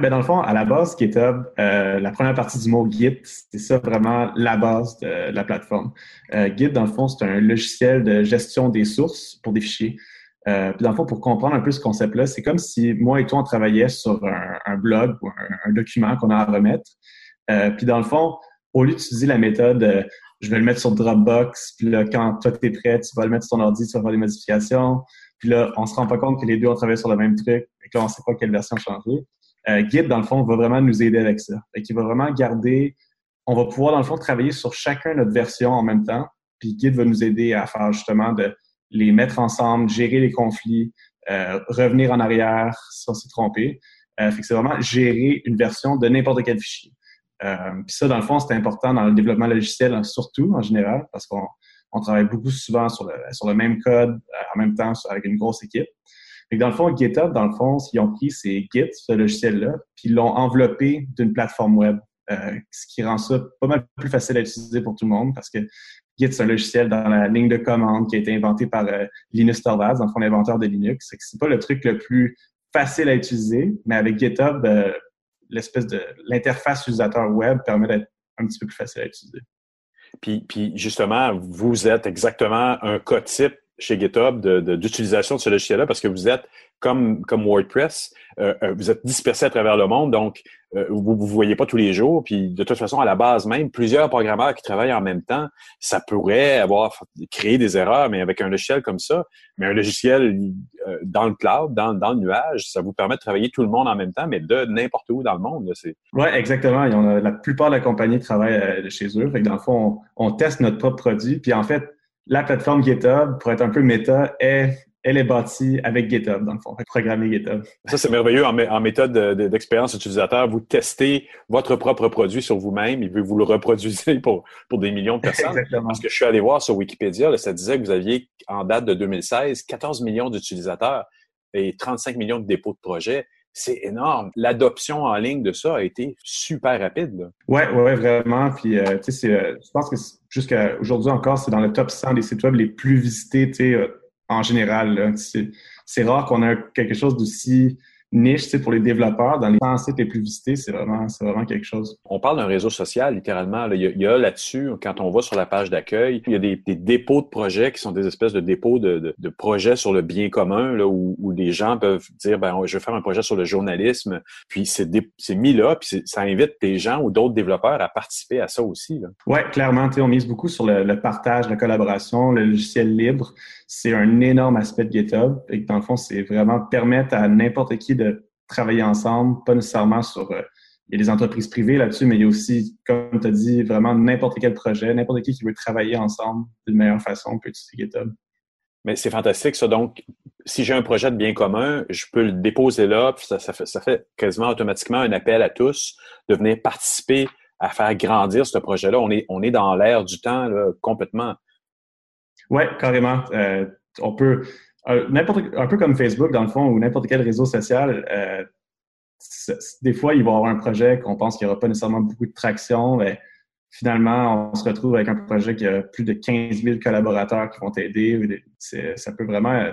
Ben dans le fond, à la base, GitHub, euh, la première partie du mot Git, c'est ça vraiment la base de, la plateforme. Euh, Git, dans le fond, c'est un logiciel de gestion des sources pour des fichiers. Euh, puis dans le fond, pour comprendre un peu ce concept-là, c'est comme si moi et toi, on travaillait sur un, blog ou un, document qu'on a à remettre. Euh, puis dans le fond, au lieu d'utiliser la méthode euh, je vais le mettre sur Dropbox, puis là, quand toi, tu es prêt, tu vas le mettre sur ton ordi, tu vas faire des modifications. Puis là, on se rend pas compte que les deux ont travaillé sur le même truc, et que là, on sait pas quelle version changer. Euh, Git, dans le fond, va vraiment nous aider avec ça. Et qui va vraiment garder, on va pouvoir, dans le fond, travailler sur chacun notre version en même temps. Puis Git va nous aider à faire justement de les mettre ensemble, gérer les conflits, euh, revenir en arrière si on trompé. Euh, fait c'est vraiment gérer une version de n'importe quel fichier. Euh, puis ça, dans le fond, c'est important dans le développement logiciel, surtout en général, parce qu'on on travaille beaucoup souvent sur le, même code en même temps avec une grosse équipe. Et dans le fond, GitHub, dans le fond, ils ont pris ces Git, ce logiciel-là, puis ils l'ont enveloppé d'une plateforme web, euh, ce qui rend ça pas mal plus facile à utiliser pour tout le monde parce que Git, c'est un logiciel dans la ligne de commande qui a été inventé par euh, Linus Torvalds, dans l'inventeur de Linux. C'est c'est pas le truc le plus facile à utiliser, mais avec GitHub, euh, l'espèce de l'interface utilisateur web permet d'être un petit peu plus facile à utiliser. Puis, puis justement, vous êtes exactement un cas type chez GitHub d'utilisation de, de, ce logiciel-là parce que vous êtes comme, comme WordPress, euh, euh, vous êtes dispersé à travers le monde, donc euh, vous ne vous voyez pas tous les jours. Puis de toute façon, à la base même, plusieurs programmeurs qui travaillent en même temps, ça pourrait avoir créé des erreurs, mais avec un logiciel comme ça, mais un logiciel dans le cloud, dans, dans, le nuage, ça vous permet de travailler tout le monde en même temps, mais de n'importe où dans le monde. Oui, exactement. la plupart de la compagnie travaille chez eux. Fait que dans le fond, on, on teste notre propre produit. Puis en fait, la plateforme GitHub, pour être un peu méta, est elle est bâtie avec GitHub, dans le fond, programmer GitHub. Ça, c'est merveilleux en, méthode d'expérience utilisateur. Vous testez votre propre produit sur vous-même et vous le reproduisez pour, pour des millions de personnes. Exactement. Parce que je suis allé voir sur Wikipédia, ça disait que vous aviez, en date de 2016, 14 millions d'utilisateurs et 35 millions de dépôts de projets. C'est énorme. L'adoption en ligne de ça a été super rapide. Oui, ouais, vraiment. Puis, euh, euh, je pense que jusqu'à aujourd'hui encore, c'est dans le top 100 des sites web les plus visités, euh, en général. C'est rare qu'on ait quelque chose d'aussi niche pour les développeurs. Dans les 100 sites les plus visités, c'est vraiment, vraiment quelque chose. On parle d'un réseau social, littéralement. Il y a, là-dessus, quand on va sur la page d'accueil, il y a des, dépôts de projets qui sont des espèces de dépôts de, projets sur le bien commun, là, où, où les gens peuvent dire, ben, je vais faire un projet sur le journalisme. Puis c'est mis là, puis ça invite des gens ou d'autres développeurs à participer à ça aussi. Oui, clairement. On mise beaucoup sur le, le partage, la collaboration, le logiciel libre c'est un énorme aspect de GitHub. Et dans le fond, c'est vraiment permettre à n'importe qui de travailler ensemble, pas nécessairement sur... Euh, il y a des entreprises privées là-dessus, mais il y a aussi, comme tu as dit, vraiment n'importe quel projet, n'importe qui qui veut travailler ensemble d'une meilleure façon peut utiliser GitHub. Mais c'est fantastique, ça. Donc, si j'ai un projet de bien commun, je peux le déposer là, puis ça, fait, ça fait quasiment automatiquement un appel à tous de venir participer à faire grandir ce projet-là. On est, on est dans l'ère du temps là, complètement. Oui, carrément. Euh, on peut, n'importe, un peu comme Facebook, dans le fond, ou n'importe quel réseau social, euh, des fois, il va y avoir un projet qu'on pense qu'il n'y aura pas nécessairement beaucoup de traction, mais finalement, on se retrouve avec un projet qui a plus de 15 000 collaborateurs qui vont t'aider. Ça peut vraiment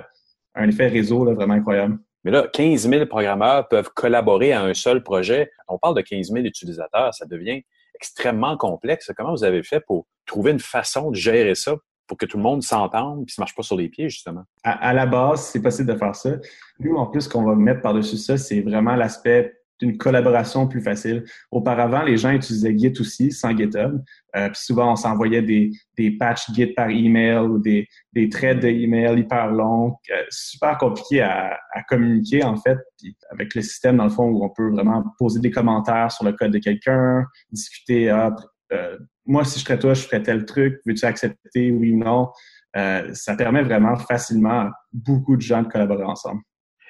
un effet réseau là, vraiment incroyable. Mais là, 15 000 programmeurs peuvent collaborer à un seul projet. on parle de 15 000 utilisateurs, ça devient extrêmement complexe. Comment vous avez fait pour trouver une façon de gérer ça? Pour que tout le monde s'entende puis ne marche pas sur les pieds, justement? À, la base, c'est possible de faire ça. Nous, en plus, qu'on va mettre par-dessus ça, c'est vraiment l'aspect d'une collaboration plus facile. Auparavant, les gens utilisaient Git aussi, sans GitHub. Euh, puis souvent, on s'envoyait des, des patchs Git par email ou des, des threads de email hyper longs, euh, super compliqué à, à, communiquer, en fait. Puis avec le système, dans le fond, où on peut vraiment poser des commentaires sur le code de quelqu'un, discuter, ah, euh, moi, si je serais toi, je ferais tel truc, veux-tu accepter, oui ou non? Euh, ça permet vraiment facilement à beaucoup de gens de collaborer ensemble.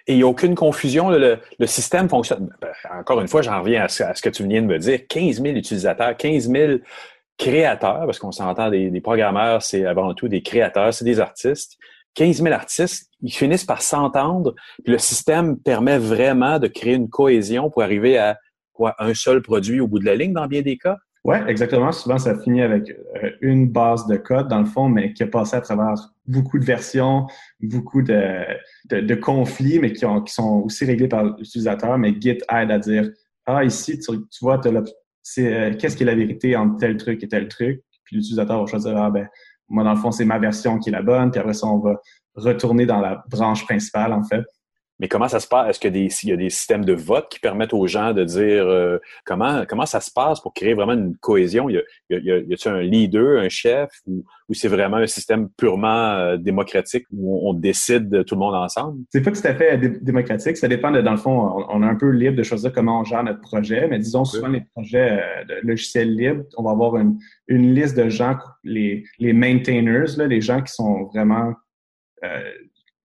Et il n'y a aucune confusion, le, système fonctionne. Ben, encore une fois, j'en reviens à ce, que tu viens de me dire. 15 000 utilisateurs, 15 000 créateurs, parce qu'on s'entend des, des programmeurs, c'est avant tout des créateurs, c'est des artistes. 15 000 artistes, ils finissent par s'entendre, le système permet vraiment de créer une cohésion pour arriver à quoi, un seul produit au bout de la ligne dans bien des cas? Oui, exactement. Souvent, ça finit avec euh, une base de code, dans le fond, mais qui a passé à travers beaucoup de versions, beaucoup de, de, conflits, mais qui, ont, qui sont aussi réglés par l'utilisateur. Mais Git aide à dire, ah, ici, tu, vois, c'est euh, qu'est-ce qui est la vérité entre tel truc et tel truc. Puis l'utilisateur va choisir, ah ben, moi, dans le fond, c'est ma version qui est la bonne. Puis après ça, on va retourner dans la branche principale, en fait. Mais comment ça se passe? Est-ce qu'il y, a des systèmes de vote qui permettent aux gens de dire euh, comment, comment ça se passe pour créer vraiment une cohésion? Y a-t-il un leader, un chef, ou, c'est vraiment un système purement euh, démocratique où on, décide tout le monde ensemble? C'est pas tout à fait démocratique. Ça dépend de, dans le fond, on, est un peu libre de choisir comment on gère notre projet, mais disons souvent les projets euh, de logiciels libres, on va avoir une, liste de gens, les, les maintainers, là, les gens qui sont vraiment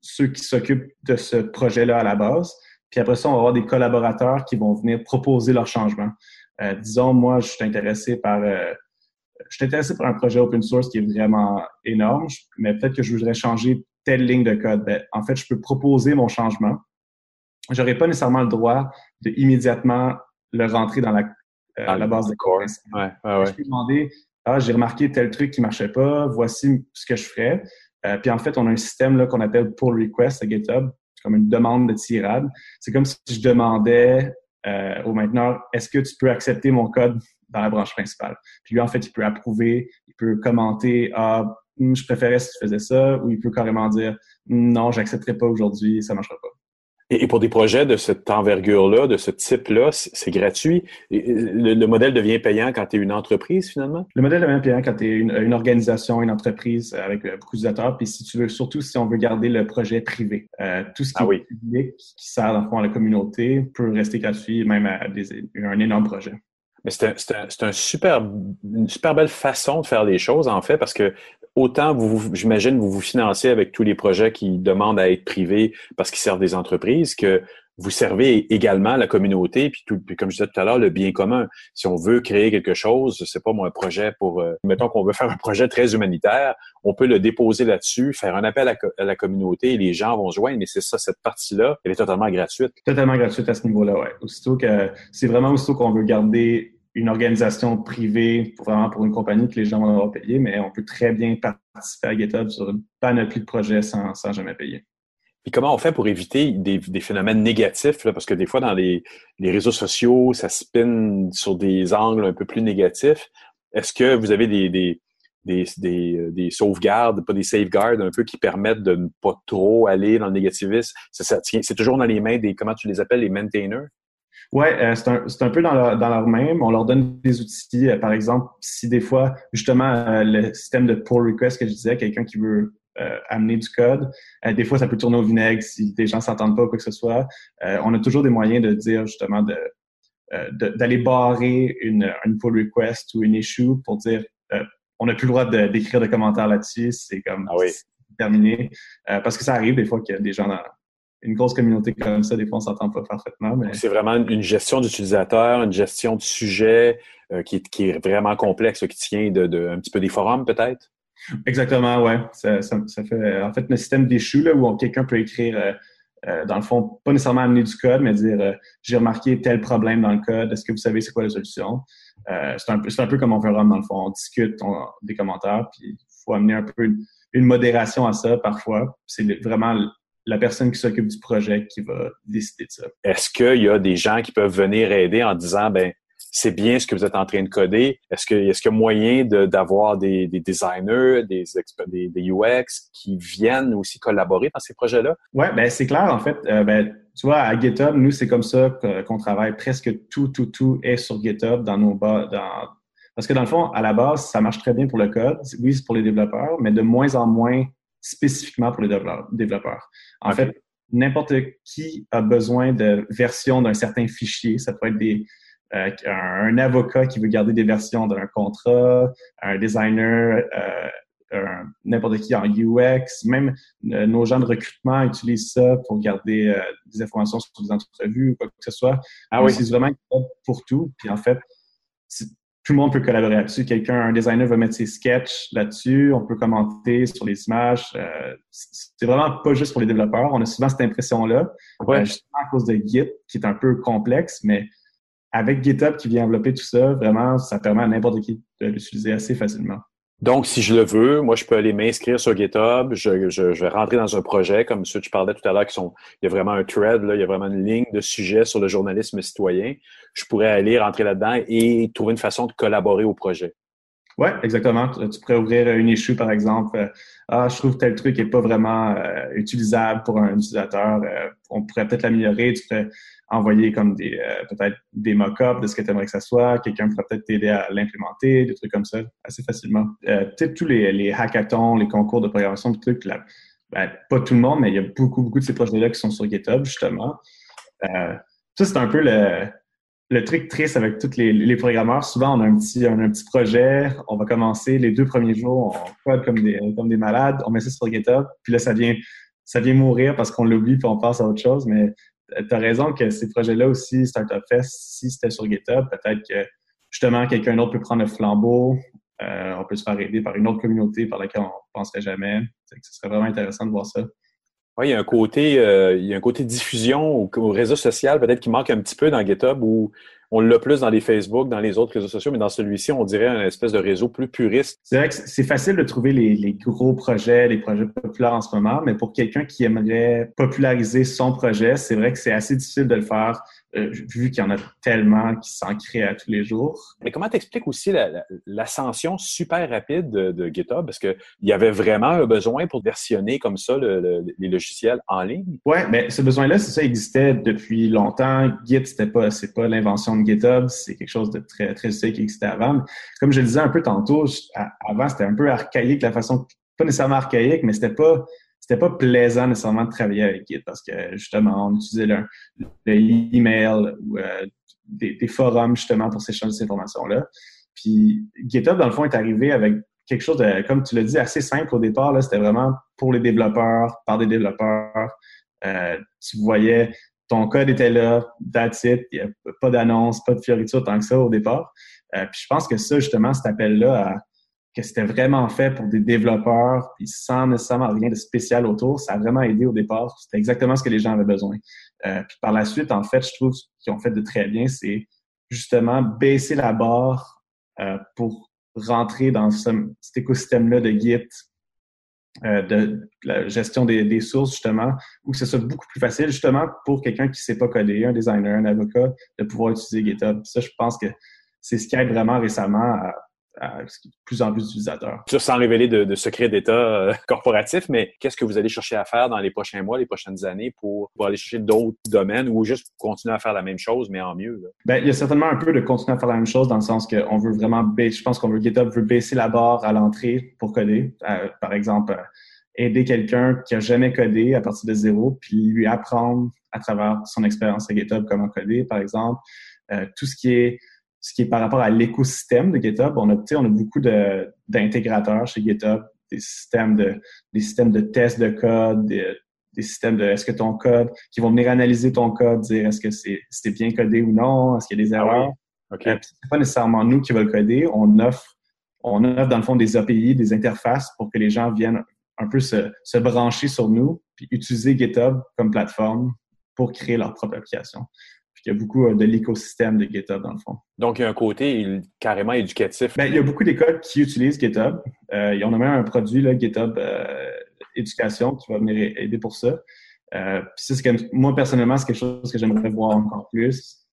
ceux qui s'occupent de ce projet-là à la base. Puis après ça, on va avoir des collaborateurs qui vont venir proposer leurs changements. Euh, disons, moi, je suis intéressé par euh, je suis intéressé par un projet open source qui est vraiment énorme, mais peut-être que je voudrais changer telle ligne de code. Ben, en fait, je peux proposer mon changement. J'aurais pas nécessairement le droit de immédiatement le rentrer dans la, euh, la base de code. Ouais, ouais, Je peux demander, ah, j'ai remarqué tel truc qui marchait pas, voici ce que je ferais. Euh, puis en fait, on a un système qu'on appelle pull request à GitHub, comme une demande de tirade. C'est comme si je demandais euh, au mainteneur, est-ce que tu peux accepter mon code dans la branche principale? Puis lui, en fait, il peut approuver, il peut commenter, ah, hmm, je préférais si tu faisais ça, ou il peut carrément dire, non, j'accepterai pas aujourd'hui, ça marchera pas. Et, pour des projets de cette envergure-là, de ce type-là, c'est gratuit. Le, modèle devient payant quand tu es une entreprise, finalement? Le modèle devient payant quand tu es une, organisation, une entreprise avec euh, beaucoup d'utilisateurs. Puis si tu veux, surtout si on veut garder le projet privé. Euh, tout ce qui ah est public, qui sert dans le fond à la communauté, peut rester gratuit, même à un énorme projet. Mais c'est un, super, une super belle façon de faire les choses, en fait, parce que autant, vous, j'imagine, vous vous financez avec tous les projets qui demandent à être privés parce qu'ils servent des entreprises, que vous servez également la communauté, puis, tout, puis comme je disais tout à l'heure, le bien commun. Si on veut créer quelque chose, c'est pas moi un projet pour, euh, mettons qu'on veut faire un projet très humanitaire, on peut le déposer là-dessus, faire un appel à, la communauté et les gens vont joindre. Mais c'est ça, cette partie-là, elle est totalement gratuite. Totalement gratuite à ce niveau-là, ouais. Aussitôt que c'est vraiment aussitôt qu'on veut garder une organisation privée vraiment pour une compagnie que les gens vont avoir payé, mais on peut très bien participer à GitHub sur une panoplie de projets sans, sans jamais payer. Puis comment on fait pour éviter des, des phénomènes négatifs? Là? Parce que des fois, dans les, les, réseaux sociaux, ça spin sur des angles un peu plus négatifs. Est-ce que vous avez des, des, des, des sauvegardes, pas des safeguards un peu qui permettent de ne pas trop aller dans le négativisme? C'est toujours dans les mains des, comment tu les appelles, les maintainers? Oui, euh, c'est un, un, peu dans leur, dans leur même. On leur donne des outils. Euh, par exemple, si des fois, justement, euh, le système de pull request que je disais, quelqu'un qui veut amener du code, des fois, ça peut tourner au vinaigre si des gens s'entendent pas ou quoi que ce soit. on a toujours des moyens de dire, justement, de d'aller barrer une, une pull request ou une issue pour dire on n'a plus le droit d'écrire de, commentaires là-dessus, c'est comme ah oui. terminé. parce que ça arrive des fois qu'il y a des gens dans, une grosse communauté comme ça, des fois, on s'entend pas parfaitement. Mais... C'est vraiment une gestion d'utilisateur, une gestion de sujet euh, qui, est, vraiment complexe, qui tient de, un petit peu des forums, peut-être? Exactement, ouais. Ça, fait en fait un système d'échou là où quelqu'un peut écrire, euh, euh, dans le fond, pas nécessairement amener du code, mais dire j'ai remarqué tel problème dans le code, est-ce que vous savez c'est quoi la solution? c'est un, peu comme on forum, dans le fond. On discute des commentaires, puis il faut amener un peu une, une modération à ça parfois. C'est vraiment la personne qui s'occupe du projet qui va décider de ça. Est-ce qu'il y a des gens qui peuvent venir aider en disant, ben c'est bien ce que vous êtes en train de coder. Est-ce que est-ce qu'il y a moyen d'avoir des, des, designers, des, des, UX qui viennent aussi collaborer dans ces projets-là? Oui, ben c'est clair. En fait, euh, ben, tu vois, à GitHub, nous, c'est comme ça qu'on travaille. Presque tout, tout, tout est sur GitHub dans nos bas, dans, parce que dans le fond, à la base, ça marche très bien pour le code. Oui, c'est pour les développeurs, mais de moins en moins spécifiquement pour les développeurs. En fait, n'importe qui a besoin de versions d'un certain fichier. Ça peut être des, euh, un, avocat qui veut garder des versions d'un contrat, un designer, euh, n'importe qui en UX, même euh, nos gens de recrutement utilisent ça pour garder des informations sur des entrevues ou quoi que ce soit. Ah oui. C'est vraiment pour tout. Puis en fait, tout le monde peut collaborer là-dessus. Quelqu'un, un designer va mettre ses sketchs là-dessus, on peut commenter sur les images. Euh, c'est vraiment pas juste pour les développeurs. On a souvent cette impression-là, euh, justement à cause de Git, qui est un peu complexe, mais avec GitHub qui vient envelopper tout ça, vraiment, ça permet à n'importe qui de l'utiliser assez facilement. Donc, si je le veux, moi, je peux aller m'inscrire sur GitHub. Je, je, je, vais rentrer dans un projet comme ceux que je parlais tout à l'heure, qui sont, il y a vraiment un thread, là, il y a vraiment une ligne de sujet sur le journalisme citoyen. Je pourrais aller rentrer là-dedans et trouver une façon de collaborer au projet. Oui, exactement. Tu pourrais ouvrir une issue, par exemple. Euh, ah, je trouve tel truc n'est pas vraiment euh, utilisable pour un utilisateur. Euh, on pourrait peut-être l'améliorer. Tu pourrais envoyer comme des peut-être des mock-ups de ce que tu aimerais que ça soit. Quelqu'un pourrait peut-être t'aider à l'implémenter, des trucs comme ça, assez facilement. tous les, les, hackathons, les concours de programmation, des trucs, là, ben, pas tout le monde, mais il y a beaucoup, beaucoup de ces projets-là qui sont sur GitHub, justement. ça, c'est un peu le le truc triste avec tous les, les, programmeurs, souvent on a un petit, un, petit projet, on va commencer les deux premiers jours, on code comme des, comme des malades, on met ça sur GitHub, puis là ça vient, ça vient mourir parce qu'on l'oublie puis on passe à autre chose. Mais tu as raison que ces projets-là aussi, Startup Fest, si c'était sur GitHub, peut-être que justement quelqu'un d'autre peut prendre le flambeau, euh, on peut se faire aider par une autre communauté par laquelle on ne penserait jamais. Ce serait vraiment intéressant de voir ça. Il y a un côté, euh, il y a un côté diffusion au, au réseau social peut-être qui manque un petit peu dans GitHub où on l'a plus dans les Facebook, dans les autres réseaux sociaux, mais dans celui-ci, on dirait un espèce de réseau plus puriste. C'est vrai que c'est facile de trouver les, les, gros projets, les projets populaires en ce moment, mais pour quelqu'un qui aimerait populariser son projet, c'est vrai que c'est assez difficile de le faire euh, vu qu'il y en a tellement qui s'en créent à tous les jours. Mais comment t'expliques aussi l'ascension super rapide de, GitHub? Parce qu'il y avait vraiment un besoin pour versionner comme ça les logiciels en ligne? Oui, mais ce besoin-là, c'est ça, existait depuis longtemps. Git, c'était pas, c'est pas l'invention GitHub, c'est quelque chose de très, très qui existait avant. Comme je le disais un peu tantôt, avant, c'était un peu archaïque la façon, pas nécessairement archaïque, mais c'était pas c'était pas plaisant nécessairement de travailler avec Git parce que justement, on utilisait le, email ou euh, des, forums justement pour s'échanger ces informations-là. Puis GitHub, dans le fond, est arrivé avec quelque chose de, comme tu l'as dit, assez simple au départ. C'était vraiment pour les développeurs, par des développeurs. Euh, tu voyais ton code était là, that's it, il n'y a pas d'annonce, pas de fioriture tant que ça au départ. Euh, puis je pense que ça, justement, cet appel-là que c'était vraiment fait pour des développeurs, puis sans nécessairement rien de spécial autour. Ça a vraiment aidé au départ. C'était exactement ce que les gens avaient besoin. Euh, puis par la suite, en fait, je trouve qu'ils ont fait de très bien, c'est justement baisser la barre euh, pour rentrer dans ce, cet écosystème-là de Git, euh, de la gestion des, des, sources, justement, où ce soit beaucoup plus facile, justement, pour quelqu'un qui ne sait pas coder, un designer, un avocat, de pouvoir utiliser GitHub. Ça, je pense que c'est ce qui aide vraiment récemment à à plus en plus d'utilisateurs. Sans révéler de, de secrets d'État euh, corporatifs, mais qu'est-ce que vous allez chercher à faire dans les prochains mois, les prochaines années pour, pour aller chercher d'autres domaines ou juste continuer à faire la même chose, mais en mieux? Ben, il y a certainement un peu de continuer à faire la même chose dans le sens qu'on veut vraiment baisser, je pense qu'on veut GitHub veut baisser la barre à l'entrée pour coder. Euh, par exemple, euh, aider quelqu'un qui a jamais codé à partir de zéro, puis lui apprendre à travers son expérience à GitHub comment coder, par exemple. tout ce qui est ce qui est par rapport à l'écosystème de GitHub. On a, on a beaucoup d'intégrateurs chez GitHub, des systèmes de, des systèmes de tests de code, des, systèmes de est-ce que ton code, qui vont venir analyser ton code, dire est-ce que c'est bien codé ou non, est-ce qu'il y a des ah erreurs. Okay. Euh, c'est pas nécessairement nous qui va le coder. On offre, on offre dans le fond des API, des interfaces pour que les gens viennent un peu se, se brancher sur nous puis utiliser GitHub comme plateforme pour créer leur propre application il y a beaucoup euh, de l'écosystème de GitHub dans le fond. Donc, il y a un côté carrément éducatif. Ben, il y a beaucoup d'écoles qui utilisent GitHub. Euh, on a même un produit, là, GitHub euh, Éducation, qui va venir aider pour ça. Euh, c'est que moi, personnellement, c'est quelque chose que j'aimerais voir encore plus.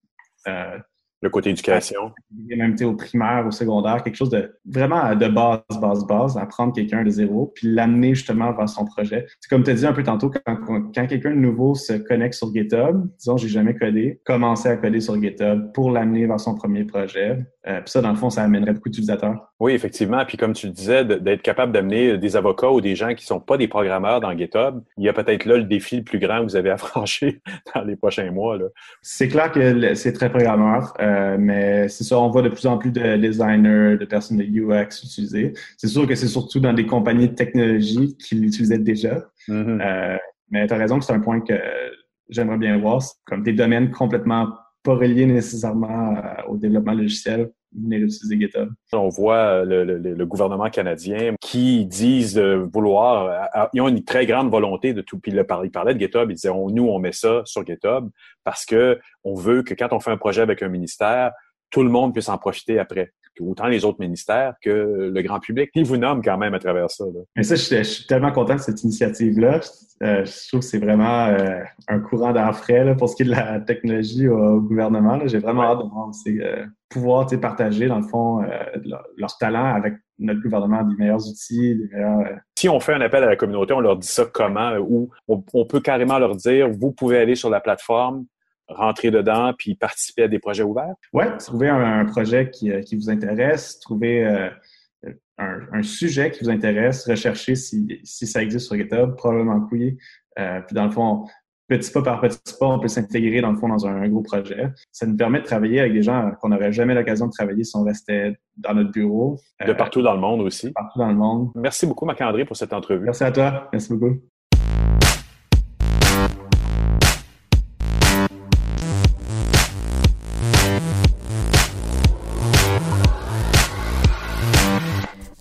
Euh, le côté éducation. Même au primaire, au secondaire, quelque chose de vraiment de base, base, base, apprendre quelqu'un de zéro, puis l'amener justement vers son projet. C'est comme tu as dit un peu tantôt, quand, quand quelqu'un de nouveau se connecte sur GitHub, disons j'ai jamais codé, commencer à coder sur GitHub pour l'amener vers son premier projet. Euh, puis ça, dans le fond, ça amènerait beaucoup d'utilisateurs. Oui, effectivement. Puis comme tu le disais, d'être capable d'amener des avocats ou des gens qui sont pas des programmeurs dans GitHub, il y a peut-être là le défi le plus grand que vous avez à franchir dans les prochains mois. C'est clair que c'est très programmeur. Euh, mais c'est ça, on voit de plus en plus de designers, de personnes de UX utiliser. C'est sûr que c'est surtout dans des compagnies de technologie qui l'utilisaient déjà. Mm-hmm. euh, mais tu as raison que c'est un point que j'aimerais bien voir. comme des domaines complètement pas reliés nécessairement euh, au développement logiciel venir utiliser GitHub. On voit le, le, le, gouvernement canadien qui disent vouloir, euh, ils ont une très grande volonté de tout. Puis il parlait de GitHub, ils disaient nous on met ça sur GitHub parce que on veut que quand on fait un projet avec un ministère, tout le monde puisse en profiter après autant les autres ministères que le grand public. Ils vous nomment quand même à travers ça. Mais ça, je, suis tellement content de cette initiative-là. Euh, je trouve que c'est vraiment euh, un courant d'air frais pour ce qui est de la technologie au, gouvernement. J'ai vraiment hâte de voir aussi, euh, pouvoir partager, dans le fond, leur, leur, talent avec notre gouvernement, des meilleurs outils, des meilleurs... Si on fait un appel à la communauté, on leur dit ça comment, ou on peut carrément leur dire, vous pouvez aller sur la plateforme, rentrer dedans puis participer à des projets ouverts? Oui, trouver un, projet qui, euh, qui, vous intéresse, trouver euh, un, sujet qui vous intéresse, rechercher si, si ça existe sur GitHub, probablement oui. Euh, puis dans le fond, petit pas par petit pas, on peut s'intégrer dans le fond dans un, gros projet. Ça nous permet de travailler avec des gens qu'on n'aurait jamais l'occasion de travailler si on restait dans notre bureau. De partout dans le monde aussi. Partout dans le monde. Merci beaucoup, Marc-André, pour cette entrevue. Merci à toi. Merci beaucoup.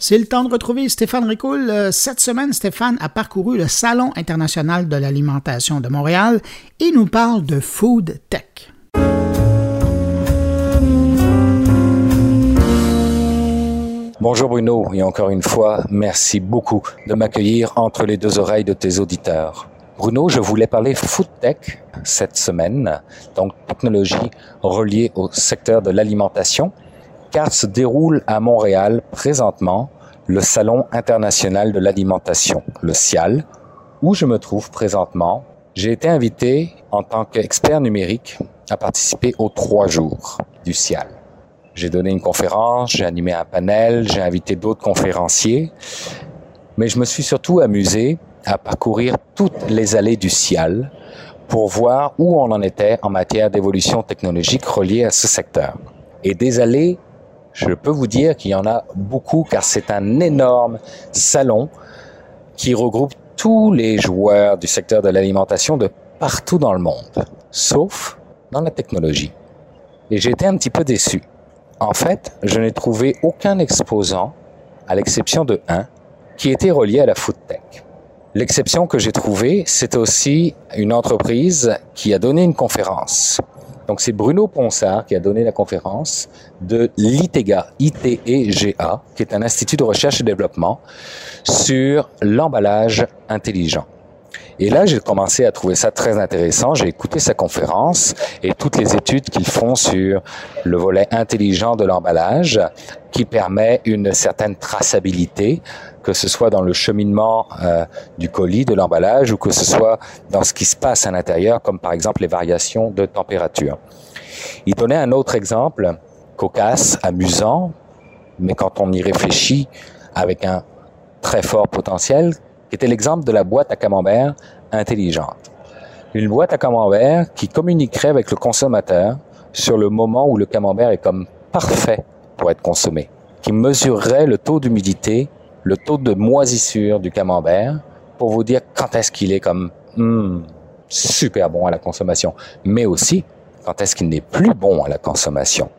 C'est le temps de retrouver Stéphane Ricoul. Euh, cette semaine, Stéphane a parcouru le Salon international de l'alimentation de Montréal et nous parle de Food Tech. Bonjour Bruno, et encore une fois, merci beaucoup de m'accueillir entre les deux oreilles de tes auditeurs. Bruno, je voulais parler Food Tech cette semaine, donc technologie reliée au secteur de l'alimentation, car se déroule à Montréal présentement le Salon international de l'alimentation, le CIAL, où je me trouve présentement. J'ai été invité en tant qu'expert numérique à participer aux trois jours du CIAL. J'ai donné une conférence, j'ai animé un panel, j'ai invité d'autres conférenciers, mais je me suis surtout amusé à parcourir toutes les allées du CIAL pour voir où on en était en matière d'évolution technologique reliée à ce secteur. Et des allées je peux vous dire qu'il y en a beaucoup car c'est un énorme salon qui regroupe tous les joueurs du secteur de l'alimentation de partout dans le monde, sauf dans la technologie. Et été un petit peu déçu. En fait, je n'ai trouvé aucun exposant, à l'exception de un, qui était relié à la food tech. L'exception que j'ai trouvée, c'est aussi une entreprise qui a donné une conférence donc c'est Bruno Ponsard qui a donné la conférence de l'ITEGA, ITEGA, qui est un institut de recherche et développement sur l'emballage intelligent. Et là, j'ai commencé à trouver ça très intéressant. J'ai écouté sa conférence et toutes les études qu'ils font sur le volet intelligent de l'emballage qui permet une certaine traçabilité, que ce soit dans le cheminement euh, du colis, de l'emballage, ou que ce soit dans ce qui se passe à l'intérieur, comme par exemple les variations de température. Il donnait un autre exemple, cocasse, amusant, mais quand on y réfléchit avec un très fort potentiel, qui était l'exemple de la boîte à camembert intelligente. Une boîte à camembert qui communiquerait avec le consommateur sur le moment où le camembert est comme parfait pour être consommé, qui mesurerait le taux d'humidité, le taux de moisissure du camembert pour vous dire quand est-ce qu'il est comme hmm, super bon à la consommation, mais aussi quand est-ce qu'il n'est plus bon à la consommation.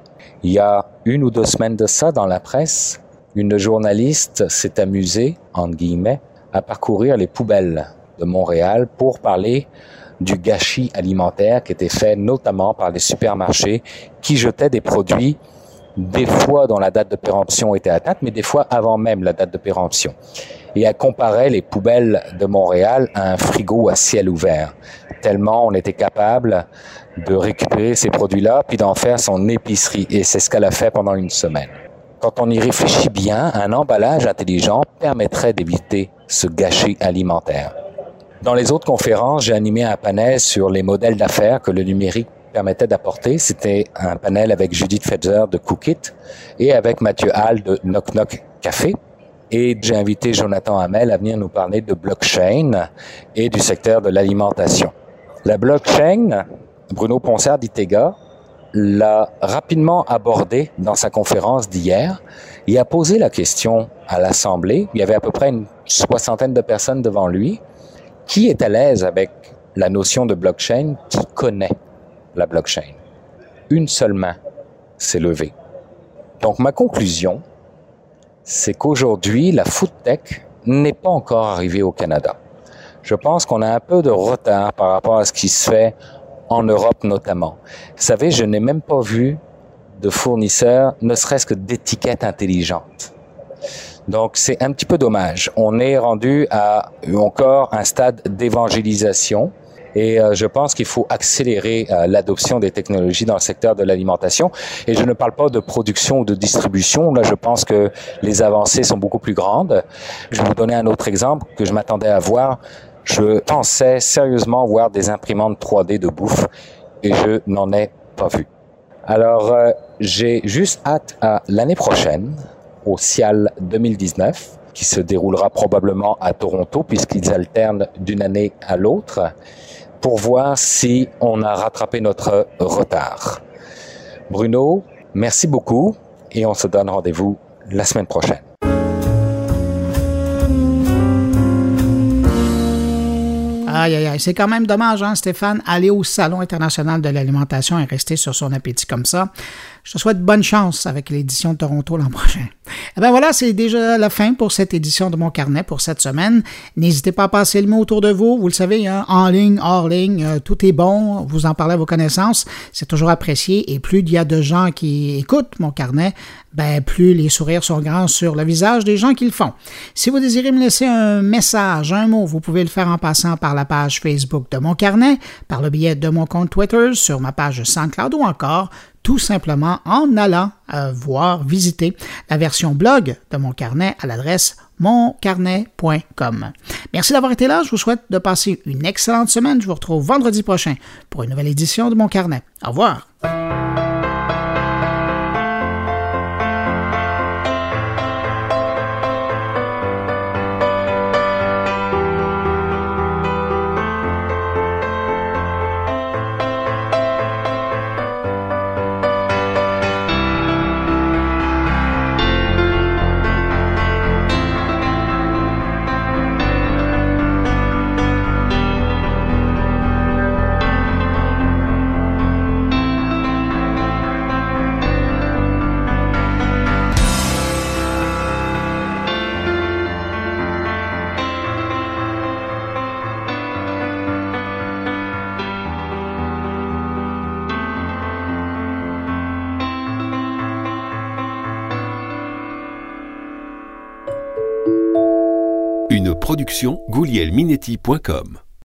Il y a une ou deux semaines de ça dans la presse, une journaliste s'est amusée, entre guillemets, à parcourir les poubelles de Montréal pour parler du gâchis alimentaire qui était fait notamment par les supermarchés qui jetaient des produits des fois dont la date de péremption était atteinte, mais des fois avant même la date de péremption. Et elle comparait les poubelles de Montréal à un frigo à ciel ouvert, tellement on était capable de récupérer ces produits-là puis d'en faire son épicerie. Et c'est ce qu'elle a fait pendant une semaine. Quand on y réfléchit bien, un emballage intelligent permettrait d'éviter ce gâchis alimentaire. Dans les autres conférences, j'ai animé un panel sur les modèles d'affaires que le numérique permettait d'apporter. C'était un panel avec Judith Fetzer de Cookit et avec Mathieu Hall de Knock Knock Café. Et j'ai invité Jonathan Hamel à venir nous parler de blockchain et du secteur de l'alimentation. La blockchain, Bruno Ponsard d'Itega l'a rapidement abordé dans sa conférence d'hier. Il a posé la question à l'Assemblée. Il y avait à peu près une soixantaine de personnes devant lui. Qui est à l'aise avec la notion de blockchain? Qui connaît la blockchain? Une seule main s'est levée. Donc ma conclusion, c'est qu'aujourd'hui, la food tech n'est pas encore arrivée au Canada. Je pense qu'on a un peu de retard par rapport à ce qui se fait en Europe notamment. Vous savez, je n'ai même pas vu de fournisseurs, ne serait-ce que d'étiquettes intelligentes. Donc c'est un petit peu dommage. On est rendu à encore un stade d'évangélisation et euh, je pense qu'il faut accélérer euh, l'adoption des technologies dans le secteur de l'alimentation. Et je ne parle pas de production ou de distribution. Là, je pense que les avancées sont beaucoup plus grandes. Je vais vous donner un autre exemple que je m'attendais à voir. Je pensais sérieusement voir des imprimantes 3D de bouffe et je n'en ai pas vu. Alors, euh, j'ai juste hâte à l'année prochaine, au CIAL 2019, qui se déroulera probablement à Toronto, puisqu'ils alternent d'une année à l'autre, pour voir si on a rattrapé notre retard. Bruno, merci beaucoup et on se donne rendez-vous la semaine prochaine. Aïe, aïe, aïe. C'est quand même dommage, hein, Stéphane, aller au Salon international de l'alimentation et rester sur son appétit comme ça. Je te souhaite bonne chance avec l'édition de Toronto l'an prochain. Eh bien voilà, c'est déjà la fin pour cette édition de mon carnet pour cette semaine. N'hésitez pas à passer le mot autour de vous. Vous le savez, hein, en ligne, hors ligne, euh, tout est bon. Vous en parlez à vos connaissances. C'est toujours apprécié. Et plus il y a de gens qui écoutent mon carnet, ben, plus les sourires sont grands sur le visage des gens qui le font. Si vous désirez me laisser un message, un mot, vous pouvez le faire en passant par la page Facebook de mon carnet, par le biais de mon compte Twitter, sur ma page SoundCloud ou encore tout simplement en allant euh, voir, visiter la version blog de mon carnet à l'adresse moncarnet.com. Merci d'avoir été là. Je vous souhaite de passer une excellente semaine. Je vous retrouve vendredi prochain pour une nouvelle édition de mon carnet. Au revoir. Goulielminetti.com